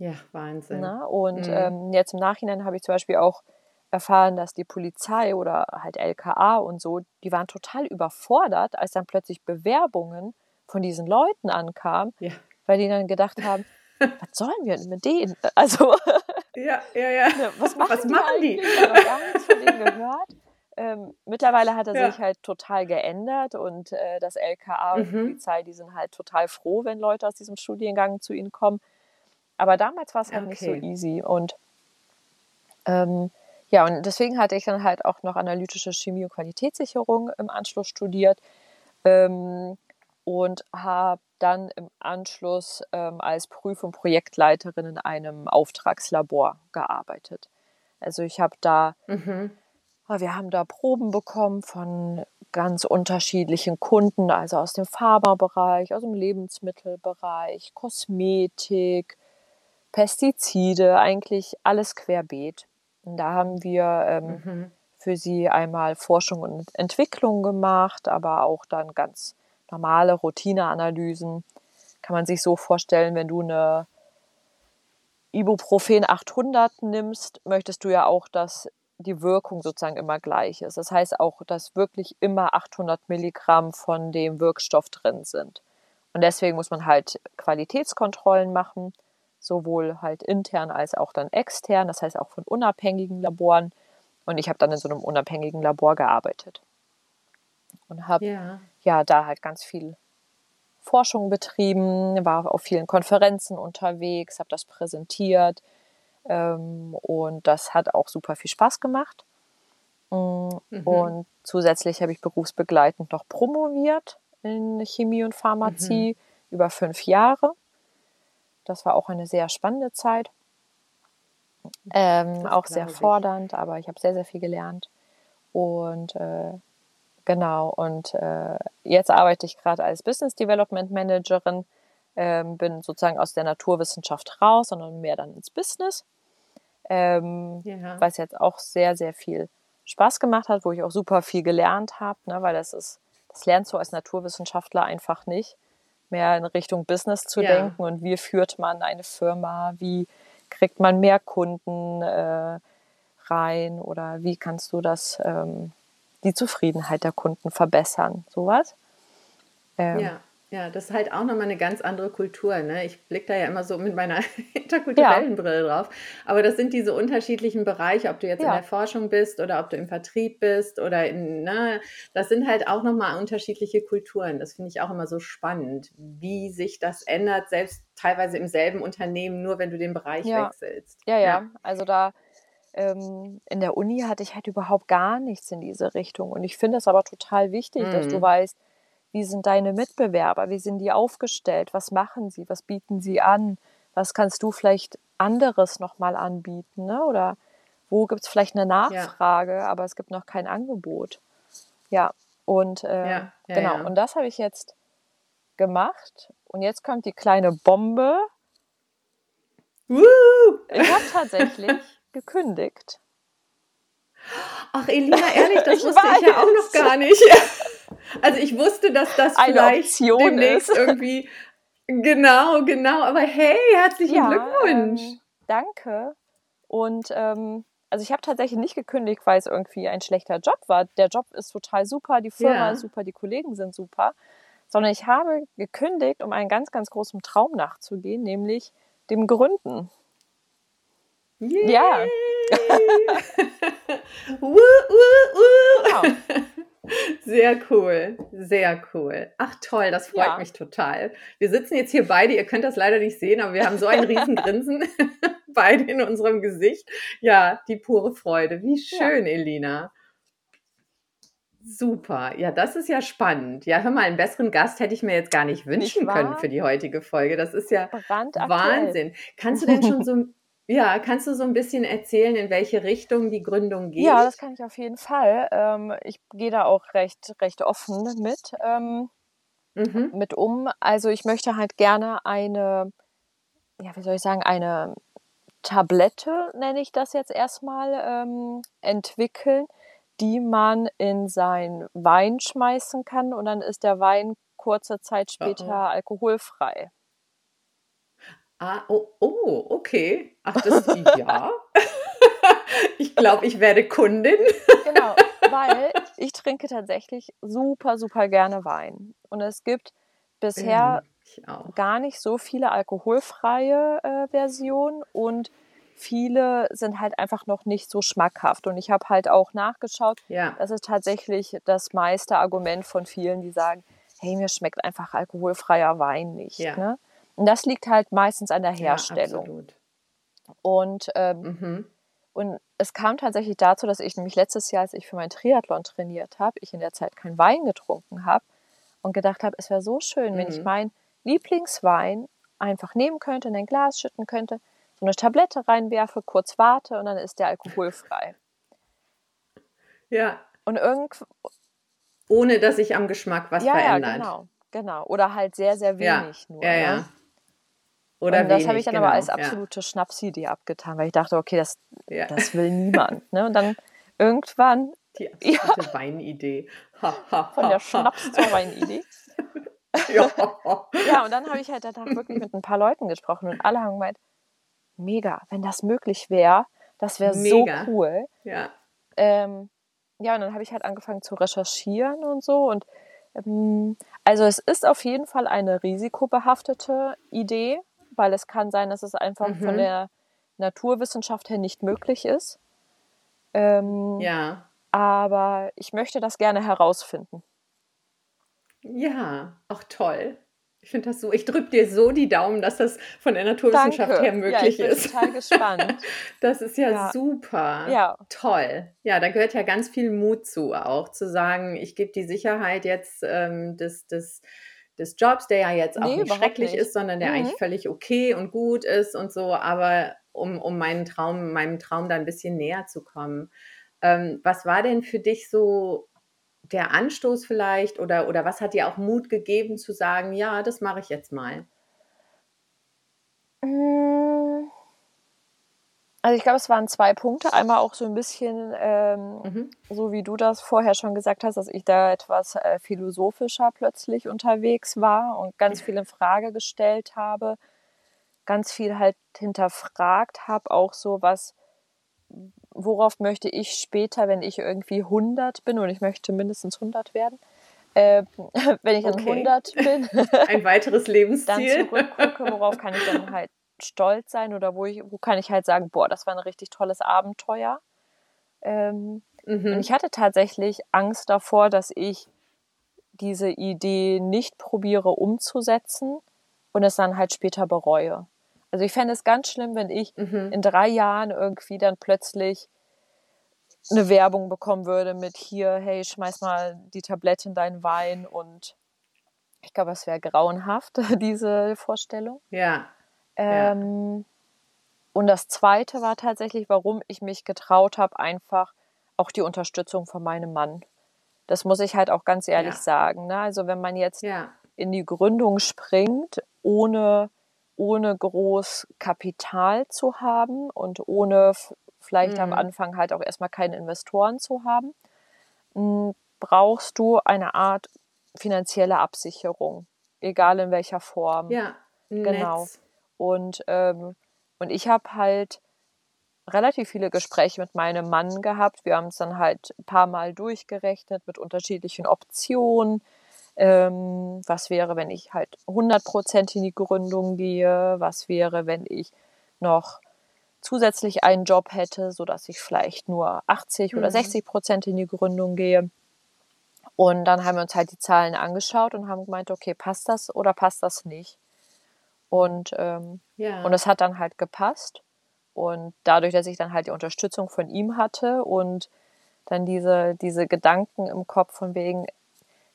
Ja, Wahnsinn. Ne? Und Mhm. ähm, jetzt im Nachhinein habe ich zum Beispiel auch erfahren, dass die Polizei oder halt LKA und so, die waren total überfordert, als dann plötzlich Bewerbungen von diesen Leuten ankamen, Ja. weil die dann gedacht haben, (laughs) was sollen wir denn mit denen? (laughs) Also, Ja, ja, ja. (laughs) was machen, Was die machen die? Ich habe gar nichts von denen gehört. Ähm, mittlerweile hat er Ja. sich halt total geändert und äh, das LKA und die Mhm. Polizei, die sind halt total froh, wenn Leute aus diesem Studiengang zu ihnen kommen. Aber damals war es halt nicht so Okay. easy. Und ähm, ja, und deswegen hatte ich dann halt auch noch analytische Chemie und Qualitätssicherung im Anschluss studiert ähm, und habe dann im Anschluss ähm, als Prüf- und Projektleiterin in einem Auftragslabor gearbeitet. Also ich habe da Mhm. Ah, Wir haben da Proben bekommen von ganz unterschiedlichen Kunden, also aus dem Pharmabereich, aus dem Lebensmittelbereich, Kosmetik, Pestizide, eigentlich alles querbeet. Und da haben wir ähm, Mhm. für sie einmal Forschung und Entwicklung gemacht, aber auch dann ganz normale Routineanalysen. Kann man sich so vorstellen, wenn du eine Ibuprofen 800 nimmst, möchtest du ja auch, dass die Wirkung sozusagen immer gleich ist. Das heißt auch, dass wirklich immer 800 Milligramm von dem Wirkstoff drin sind. Und deswegen muss man halt Qualitätskontrollen machen, sowohl halt intern als auch dann extern, das heißt auch von unabhängigen Laboren. Und ich habe dann in so einem unabhängigen Labor gearbeitet und habe Ja. ja da halt ganz viel Forschung betrieben, war auf vielen Konferenzen unterwegs, habe das präsentiert ähm, und das hat auch super viel Spaß gemacht. Mm, Mhm. Und zusätzlich habe ich berufsbegleitend noch promoviert in Chemie und Pharmazie über fünf Jahre. Das war auch eine sehr spannende Zeit. Ähm, Das auch sehr glaube ich. fordernd, aber ich habe sehr, sehr viel gelernt. Und äh, genau, und äh, jetzt arbeite ich gerade als Business Development Managerin, ähm, bin sozusagen aus der Naturwissenschaft raus, sondern mehr dann ins Business. Ähm, Ja. was jetzt auch sehr, sehr viel Spaß gemacht hat, wo ich auch super viel gelernt habe, ne, weil das ist, das lernst du als Naturwissenschaftler einfach nicht, mehr in Richtung Business zu Ja. denken und wie führt man eine Firma, wie kriegt man mehr Kunden äh, rein oder wie kannst du das, ähm, die Zufriedenheit der Kunden verbessern, sowas. Ähm, Ja, ja, das ist halt auch nochmal eine ganz andere Kultur. Ne? Ich blicke da ja immer so mit meiner (laughs) interkulturellen Brille drauf. Aber das sind diese unterschiedlichen Bereiche, ob du jetzt in Ja. der Forschung bist oder ob du im Vertrieb bist oder in, ne, das sind halt auch nochmal unterschiedliche Kulturen. Das finde ich auch immer so spannend, wie sich das ändert, selbst teilweise im selben Unternehmen, nur wenn du den Bereich Ja. wechselst. Ja, ja, also da ähm, in der Uni hatte ich halt überhaupt gar nichts in diese Richtung. Und ich finde es aber total wichtig, dass du Mhm. weißt, wie sind deine Mitbewerber, wie sind die aufgestellt, was machen sie, was bieten sie an, was kannst du vielleicht anderes nochmal anbieten, ne? oder wo gibt es vielleicht eine Nachfrage, aber es gibt noch kein Angebot. Ja, und äh, Ja, ja, genau, ja. und das habe ich jetzt gemacht. Und jetzt kommt die kleine Bombe. Woo! Ich habe tatsächlich (laughs) gekündigt. Ach, Elina, ehrlich, das Ich wusste ich ja auch weiß. noch gar nicht. (laughs) Also ich wusste, dass das Eine vielleicht Option demnächst ist. (laughs) irgendwie. Genau, genau. Aber hey, herzlichen Glückwunsch. Ähm, danke. Und ähm, also ich habe tatsächlich nicht gekündigt, weil es irgendwie ein schlechter Job war. Der Job ist total super, die Firma Ja. ist super, die Kollegen sind super. Sondern ich habe gekündigt, um einen ganz, ganz großen Traum nachzugehen, nämlich dem Gründen. Yay. Ja. (laughs) Woo, woo, woo. Genau. (laughs) Sehr cool, sehr cool. Ach toll, das freut Ja. mich total. Wir sitzen jetzt hier beide, ihr könnt das leider nicht sehen, aber wir haben so ein riesen (laughs) Grinsen (laughs) beide in unserem Gesicht. Ja, die pure Freude. Wie schön, Elina. Super. Ja, das ist ja spannend. Ja, hör mal, einen besseren Gast hätte ich mir jetzt gar nicht wünschen wahr? können für die heutige Folge. Das ist ja. Wahnsinn. Kannst du denn schon so, (laughs) Ja, kannst du so ein bisschen erzählen, in welche Richtung die Gründung geht? Ja, das kann ich auf jeden Fall. Ähm, ich gehe da auch recht, recht offen mit, ähm, Mhm. mit um. Also ich möchte halt gerne eine, ja, wie soll ich sagen, eine Tablette, nenne ich das jetzt erstmal, ähm, entwickeln, die man in sein Wein schmeißen kann und dann ist der Wein kurze Zeit später oh. alkoholfrei. Ah, oh, oh, okay. Ach, das ja. (laughs) Ich glaube, ich werde Kundin. Genau, weil (laughs) ich trinke tatsächlich super, super gerne Wein. Und es gibt bisher gar nicht so viele alkoholfreie äh, Versionen und viele sind halt einfach noch nicht so schmackhaft. Und ich habe halt auch nachgeschaut, Ja, das ist tatsächlich das meiste Argument von vielen, die sagen, hey, mir schmeckt einfach alkoholfreier Wein nicht. Ja. Ne? Und das liegt halt meistens an der ja, Herstellung. absolut. und, ähm, Mhm. und es kam tatsächlich dazu, dass ich nämlich letztes Jahr, als ich für meinen Triathlon trainiert habe, ich in der Zeit keinen Wein getrunken habe und gedacht habe, es wäre so schön, wenn ich Mhm. meinen Lieblingswein einfach nehmen könnte, in ein Glas schütten könnte, so eine Tablette reinwerfe, kurz warte und dann ist der alkoholfrei. Ja, Und irgend, ohne dass sich am Geschmack was ja, ja, verändert. genau, genau. Oder halt sehr, sehr Ja, wenig nur. ja, ne? Ja. Oder und das habe ich dann genau. aber als ja. absolute Schnapsidee abgetan, weil ich dachte, okay, das, Ja. das will niemand. Ne? Und dann irgendwann Die (laughs) Ja. absolute Weinidee. Ha, ha, von der. Schnaps zur Weinidee. (laughs) Ja. Ja, und dann habe ich halt danach wirklich mit ein paar Leuten gesprochen und alle haben gemeint, mega, wenn das möglich wäre, das wäre so cool. ja. Ähm, ja, und dann habe ich halt angefangen zu recherchieren und so. Und ähm, also es ist auf jeden Fall eine risikobehaftete Idee, weil es kann sein, dass es einfach von Mhm. der Naturwissenschaft her nicht möglich ist. Ähm, Ja. Aber ich möchte das gerne herausfinden. Ja, auch toll. Ich finde das so, ich drücke dir so die Daumen, dass das von der Naturwissenschaft Danke. her ja, möglich ich bin ist. total gespannt. (laughs) Das ist ja, Ja. super. Ja. Toll. Ja, da gehört ja ganz viel Mut zu, auch zu sagen, ich gebe die Sicherheit jetzt ähm, des, des, des Jobs, der ja jetzt auch Nee, nicht schrecklich nicht. ist, sondern der Mhm. eigentlich völlig okay und gut ist und so, aber um, um meinen Traum, meinem Traum da ein bisschen näher zu kommen. Ähm, was war denn für dich so der Anstoß vielleicht oder, oder was hat dir auch Mut gegeben zu sagen, ja, das mache ich jetzt mal? Mm. Also ich glaube, es waren zwei Punkte. Einmal auch so ein bisschen, ähm, Mhm. so wie du das vorher schon gesagt hast, dass ich da etwas äh, philosophischer plötzlich unterwegs war und ganz viel in Frage gestellt habe, ganz viel halt hinterfragt habe, auch so was, worauf möchte ich später, wenn ich irgendwie 100 bin und ich möchte mindestens 100 werden, äh, (laughs) wenn ich dann Okay. 100 bin, (laughs) Ein weiteres (laughs) dann Lebensziel. zurückgucke, worauf kann ich dann halt stolz sein oder wo, ich, wo kann ich halt sagen, boah, das war ein richtig tolles Abenteuer. Ähm, Und Mhm. ich hatte tatsächlich Angst davor, dass ich diese Idee nicht probiere umzusetzen und es dann halt später bereue. Also ich fände es ganz schlimm, wenn ich Mhm. in drei Jahren irgendwie dann plötzlich eine Werbung bekommen würde mit hier, hey, schmeiß mal die Tablette in deinen Wein und ich glaube, es wäre grauenhaft, (laughs) diese Vorstellung. Ja, Ja. Ähm, und das Zweite war tatsächlich, warum ich mich getraut habe, einfach auch die Unterstützung von meinem Mann. Das muss ich halt auch ganz ehrlich Ja. sagen. Ne? Also wenn man jetzt ja, in die Gründung springt, ohne, ohne groß Kapital zu haben und ohne vielleicht am Mhm. Anfang halt auch erstmal keine Investoren zu haben, m, brauchst du eine Art finanzielle Absicherung, egal in welcher Form. ja, Genau. Netz. Und, ähm, und ich habe halt relativ viele Gespräche mit meinem Mann gehabt. Wir haben es dann halt ein paar Mal durchgerechnet mit unterschiedlichen Optionen. Ähm, was wäre, wenn ich halt 100% in die Gründung gehe? Was wäre, wenn ich noch zusätzlich einen Job hätte, sodass ich vielleicht nur 80 oder Mhm. 60% in die Gründung gehe? Und dann haben wir uns halt die Zahlen angeschaut und haben gemeint, okay, passt das oder passt das nicht? Und, ähm, Ja. und es hat dann halt gepasst. Und dadurch, dass ich dann halt die Unterstützung von ihm hatte und dann diese, diese Gedanken im Kopf von wegen,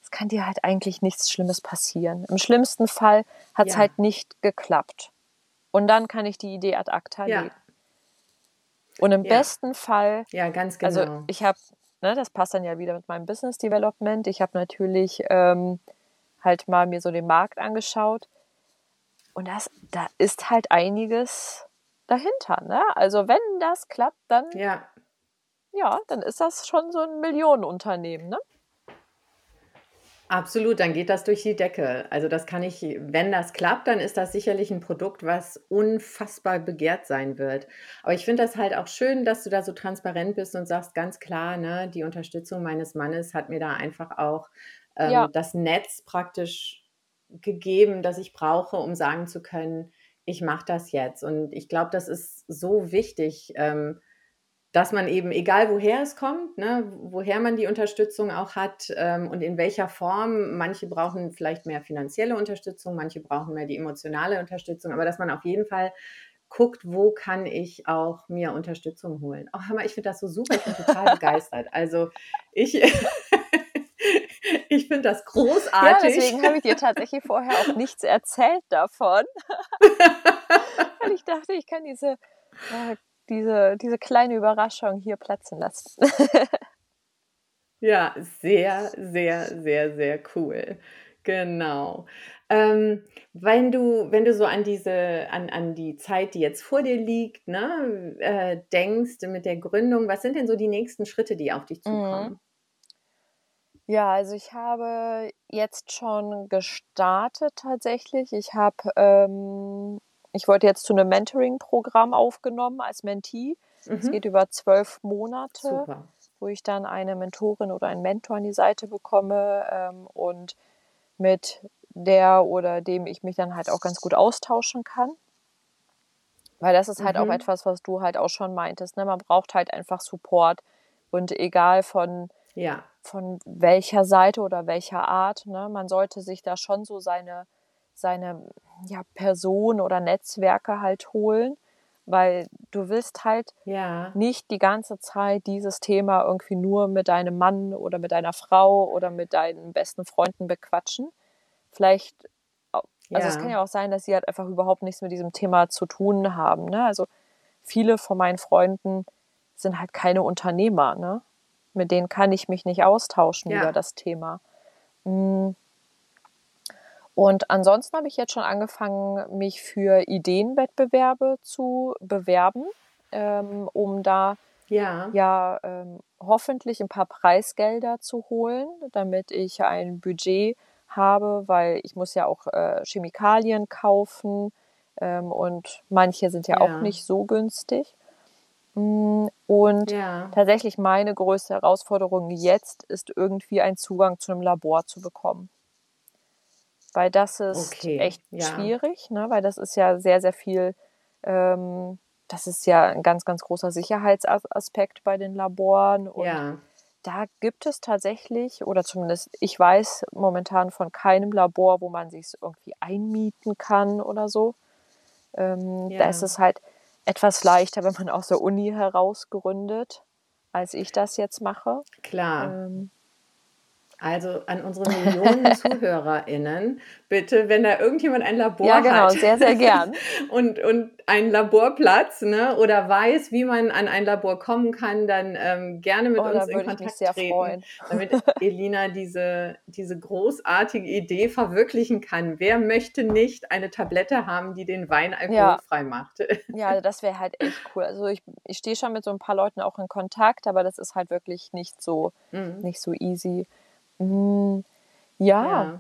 es kann dir halt eigentlich nichts Schlimmes passieren. Im schlimmsten Fall hat es Ja. halt nicht geklappt. Und dann kann ich die Idee ad acta Ja. legen. Und im besten Fall, Ja, ganz also genau. ich habe, ne, das passt dann ja wieder mit meinem Business Development. Ich habe natürlich ähm, halt mal mir so den Markt angeschaut und das, da ist halt einiges dahinter. Ne? Also wenn das klappt, dann Ja, ja, dann ist das schon so ein Millionenunternehmen. Ne? absolut, dann geht das durch die Decke. Also das kann ich wenn das klappt, dann ist das sicherlich ein Produkt, was unfassbar begehrt sein wird. Aber ich finde das halt auch schön, dass du da so transparent bist und sagst ganz klar, ne, die Unterstützung meines Mannes hat mir da einfach auch, Ja, ähm, das Netz praktisch gegeben, das ich brauche, um sagen zu können: „Ich mache das jetzt.“ Und ich glaube, das ist so wichtig, ähm, dass man eben, egal woher es kommt, ne, woher man die Unterstützung auch hat, ähm, und in welcher Form manche brauchen vielleicht mehr finanzielle Unterstützung, manche brauchen mehr die emotionale Unterstützung, aber dass man auf jeden Fall guckt, wo kann ich auch mir Unterstützung holen. Oh, hör mal, ich finde das so super, ich bin total (laughs) begeistert. Also, ich (laughs) ich finde das ja, großartig. deswegen habe ich dir tatsächlich vorher auch nichts erzählt davon, (laughs) weil ich dachte, ich kann diese, äh, diese, diese kleine Überraschung hier platzen lassen. Ja, sehr, (laughs) sehr, sehr, sehr cool. Genau. Ähm, wenn du wenn du so an diese an an die Zeit, die jetzt vor dir liegt, ne, äh, denkst mit der Gründung, was sind denn so die nächsten Schritte, die auf dich Mhm. zukommen? Ja, also ich habe jetzt schon gestartet tatsächlich. Ich habe, ähm, ich wurde jetzt zu einem Mentoring-Programm aufgenommen als Mentee. Es Mhm. geht über zwölf Monate, Super. wo ich dann eine Mentorin oder einen Mentor an die Seite bekomme ähm, und mit der oder dem ich mich dann halt auch ganz gut austauschen kann. Weil das ist halt auch Mhm. etwas, was du halt auch schon meintest. Ne? Man braucht halt einfach Support. Und egal von, Ja. Von welcher Seite oder welcher Art, ne? man sollte sich da schon so seine, seine ja, Person oder Netzwerke halt holen. Weil du willst halt Ja. nicht die ganze Zeit dieses Thema irgendwie nur mit deinem Mann oder mit deiner Frau oder mit deinen besten Freunden bequatschen. Vielleicht, also es kann Ja. ja auch sein, dass sie halt einfach überhaupt nichts mit diesem Thema zu tun haben. Ne? Also viele von meinen Freunden sind halt keine Unternehmer. Ne? Mit denen kann ich mich nicht austauschen über Ja. das Thema. Mm. Und ansonsten habe ich jetzt schon angefangen, mich für Ideenwettbewerbe zu bewerben, ähm, um da Ja. ja ähm, hoffentlich ein paar Preisgelder zu holen, damit ich ein Budget habe, weil ich muss ja auch äh, Chemikalien kaufen ähm, und manche sind ja auch Ja. nicht so günstig. Und Ja. tatsächlich meine größte Herausforderung jetzt ist irgendwie einen Zugang zu einem Labor zu bekommen. Weil das ist Okay. echt Ja. schwierig, ne? weil das ist ja sehr, sehr viel, ähm, das ist ja ein ganz, ganz großer Sicherheitsaspekt bei den Laboren. Und Ja. da gibt es tatsächlich, oder zumindest ich weiß momentan von keinem Labor, wo man sich irgendwie einmieten kann oder so. Ähm, Da ist es halt etwas leichter, wenn man aus der Uni heraus gründet, als ich das jetzt mache. Klar. Ähm, Also an unsere Millionen (laughs) ZuhörerInnen, bitte, wenn da irgendjemand ein Labor ja, genau, hat sehr, sehr gern. (laughs) und, und einen Laborplatz ne, oder weiß, wie man an ein Labor kommen kann, dann ähm, gerne mit Oh, uns in würde ich mich Kontakt sehr treten, freuen. damit (laughs) Elina diese, diese großartige Idee verwirklichen kann. Wer möchte nicht eine Tablette haben, die den Wein Ja, alkoholfrei macht? ja, das wäre halt echt cool. Also ich, ich stehe schon mit so ein paar Leuten auch in Kontakt, aber das ist halt wirklich nicht so, Mhm. nicht so easy. Mm, Ja, Ja,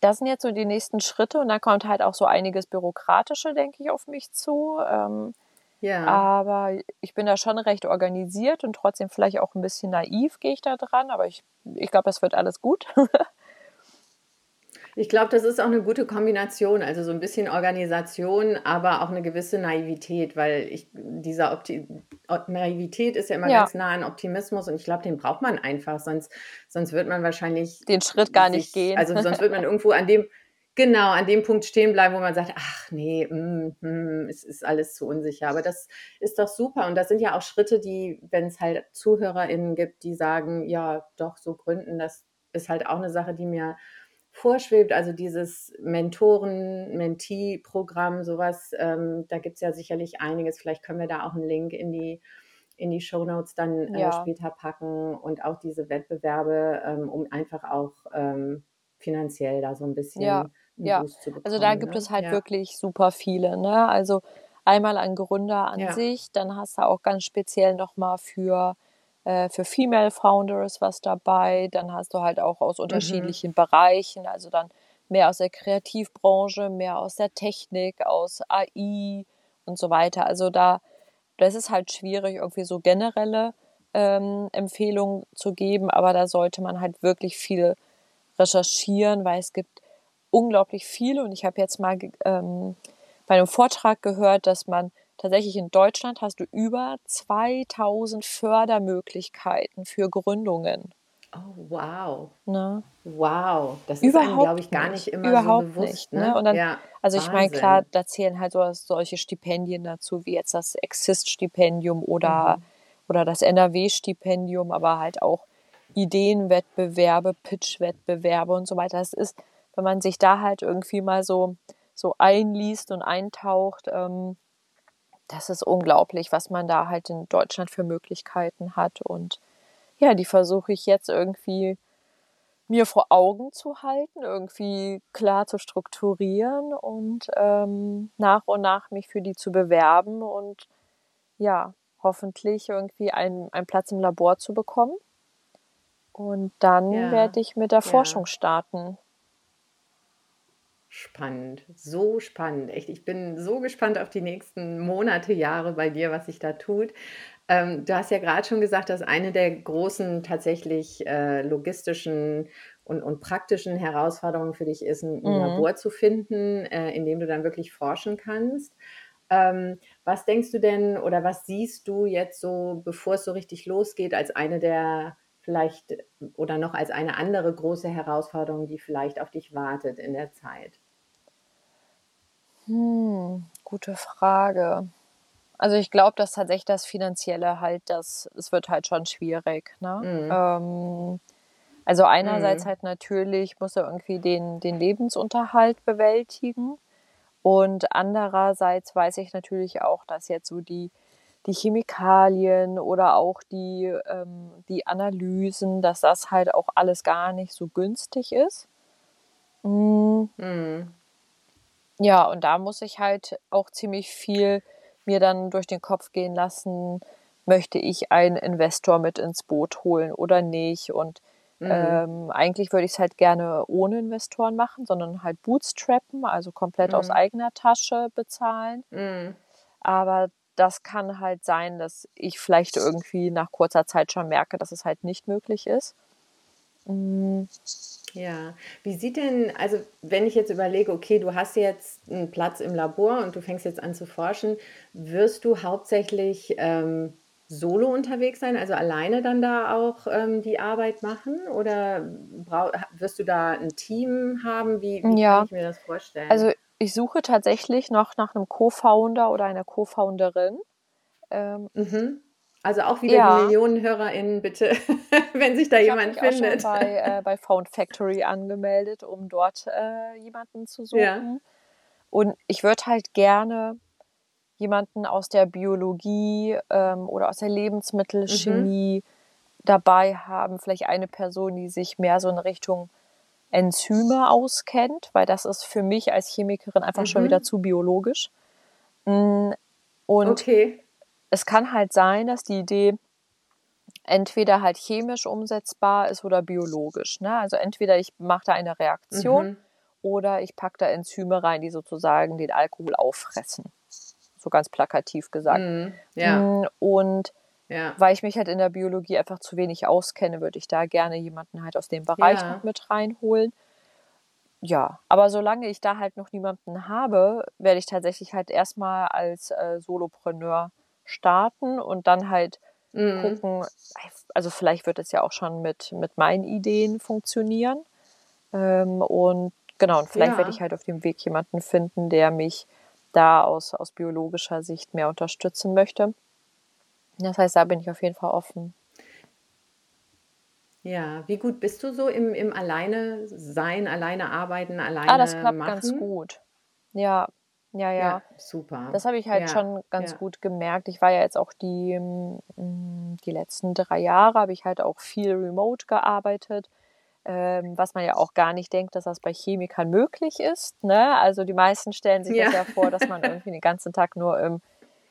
das sind jetzt so die nächsten Schritte und dann kommt halt auch so einiges Bürokratische, denke ich, auf mich zu. Ähm, ja. aber ich bin da schon recht organisiert und trotzdem vielleicht auch ein bisschen naiv gehe ich da dran, aber ich, ich glaube, das wird alles gut. (laughs) Ich glaube, das ist auch eine gute Kombination, also so ein bisschen Organisation, aber auch eine gewisse Naivität, weil ich dieser Opti Naivität ist ja immer Ja, ganz nah an Optimismus und ich glaube, den braucht man einfach, sonst sonst wird man wahrscheinlich den Schritt gar nicht sich gehen. also, sonst wird man (laughs) irgendwo an dem genau, an dem Punkt stehen bleiben, wo man sagt: „Ach ne, hm, hm, es ist alles zu unsicher.“ Aber das ist doch super und das sind ja auch Schritte, die wenn's halt ZuhörerInnen gibt, die sagen: „Ja, doch, so gründen, das ist halt auch eine Sache, die mir vorschwebt.“ Also, dieses Mentoren-Mentee-Programm, so was, ähm, da gibt's ja sicherlich einiges. Vielleicht können wir da auch einen Link in die in die Shownotes dann äh, Ja. später packen und auch diese Wettbewerbe, ähm, um einfach auch ähm, finanziell da so ein Ja, bisschen ja. Boost zu Also da bekommen, gibt ne? es halt Ja. wirklich super viele, ne? Also einmal ein Gründer an Ja. sich, dann hast du auch ganz speziell noch mal für äh, für Female Founders was dabei, dann hast du halt auch aus Mhm. unterschiedlichen Bereichen, also dann mehr aus der Kreativbranche, mehr aus der Technik, aus AI und so weiter. Also da das ist halt schwierig, irgendwie so generelle ähm, Empfehlungen zu geben, aber da sollte man halt wirklich viel recherchieren, weil es gibt unglaublich viele und ich habe jetzt mal ähm, bei einem Vortrag gehört, dass man tatsächlich in Deutschland hast du über 2000 Fördermöglichkeiten für Gründungen. Oh, wow. Ne? Wow. Das ist einem, glaube Überhaupt ich, gar nicht, nicht immer so überhaupt bewusst, nicht. Ne? ne? Und dann, Ja, also ich meine, klar, da zählen halt so, solche Stipendien dazu, wie jetzt das Exist-Stipendium oder, Mhm. oder das NRW-Stipendium, aber halt auch Ideenwettbewerbe, Pitch-Wettbewerbe und so weiter. Das ist, wenn man sich da halt irgendwie mal so, so einliest und eintaucht, ähm, das ist unglaublich, was man da halt in Deutschland für Möglichkeiten hat. Und ja, die versuche ich jetzt irgendwie mir vor Augen zu halten, irgendwie klar zu strukturieren und ähm, nach und nach mich für die zu bewerben und ja, hoffentlich irgendwie einen, einen Platz im Labor zu bekommen. Und dann Ja, werde ich mit der ja. Forschung starten. Spannend, so spannend. Echt, ich bin so gespannt auf die nächsten Monate, Jahre bei dir, was sich da tut. Ähm, du hast ja gerade schon gesagt, dass eine der großen tatsächlich äh, logistischen und, und praktischen Herausforderungen für dich ist, ein, Mhm. Labor zu finden, äh, in dem du dann wirklich forschen kannst. Ähm, was denkst du denn oder was siehst du jetzt so, bevor es so richtig losgeht, als eine der vielleicht oder noch als eine andere große Herausforderung, die vielleicht auf dich wartet in der Zeit? Hm, gute Frage. Also ich glaube, dass tatsächlich das Finanzielle halt, das, es wird halt schon schwierig. Ne? Mhm. Ähm, also einerseits Mhm. halt natürlich muss er irgendwie den, den Lebensunterhalt bewältigen und andererseits weiß ich natürlich auch, dass jetzt so die, die Chemikalien oder auch die, ähm, die Analysen, dass das halt auch alles gar nicht so günstig ist. Mm, Mhm. Ja, und da muss ich halt auch ziemlich viel mir dann durch den Kopf gehen lassen, möchte ich einen Investor mit ins Boot holen oder nicht. Und Mhm. ähm, eigentlich würde ich es halt gerne ohne Investoren machen, sondern halt bootstrappen, also komplett aus Mhm. eigener Tasche bezahlen. Mhm. Aber das kann halt sein, dass ich vielleicht irgendwie nach kurzer Zeit schon merke, dass es halt nicht möglich ist. Ja, wie sieht denn, also wenn ich jetzt überlege, okay, du hast jetzt einen Platz im Labor und du fängst jetzt an zu forschen, wirst du hauptsächlich ähm, solo unterwegs sein, also alleine dann da auch ähm, die Arbeit machen? Oder brau wirst du da ein Team haben? Wie, wie kann Ja, ich mir das vorstellen? also ich suche tatsächlich noch nach einem Co-Founder oder einer Co-Founderin. Ähm, Mhm. Also auch wieder die ja, Millionen HörerInnen, bitte, (laughs) wenn sich da ich habe jemand mich auch schon findet. bei, äh, (laughs) bei Found Factory angemeldet, um dort äh, jemanden zu Ja. suchen. Und ich würde halt gerne jemanden aus der Biologie ähm, oder aus der Mhm. Lebensmittelchemie dabei haben. Vielleicht eine Person, die sich mehr so in Richtung Enzyme auskennt, weil das ist für mich als Chemikerin einfach schon wieder Mhm. zu biologisch. Mm, Und Okay. Es kann halt sein, dass die Idee entweder halt chemisch umsetzbar ist oder biologisch. Ne? Also entweder ich mache da eine Reaktion Mhm. oder ich packe da Enzyme rein, die sozusagen den Alkohol auffressen. So ganz plakativ gesagt. Mhm. Ja, Mm, Und ja, weil ich mich halt in der Biologie einfach zu wenig auskenne, würde ich da gerne jemanden halt aus dem Bereich ja. mit reinholen. Ja, aber solange ich da halt noch niemanden habe, werde ich tatsächlich halt erstmal als äh, Solopreneur starten und dann halt Mhm. gucken, also vielleicht wird es ja auch schon mit, mit meinen Ideen funktionieren. Ähm, und genau, und vielleicht werde ich Ja. halt auf dem Weg jemanden finden, der mich da aus, aus biologischer Sicht mehr unterstützen möchte. Das heißt, da bin ich auf jeden Fall offen. Ja, wie gut bist du so im, im Alleine sein, alleine arbeiten, Ah, das alleine klappt ganz machen? gut. Ja, Ja, ja. Ja, super. Das habe ich halt Ja, schon ganz ja. gut gemerkt. Ich war ja jetzt auch die, mm, die letzten drei Jahre, habe ich halt auch viel remote gearbeitet, ähm, was man ja auch gar nicht denkt, dass das bei Chemikern möglich ist. Ne? Also die meisten stellen sich das Ja. ja vor, dass man irgendwie den ganzen Tag nur im,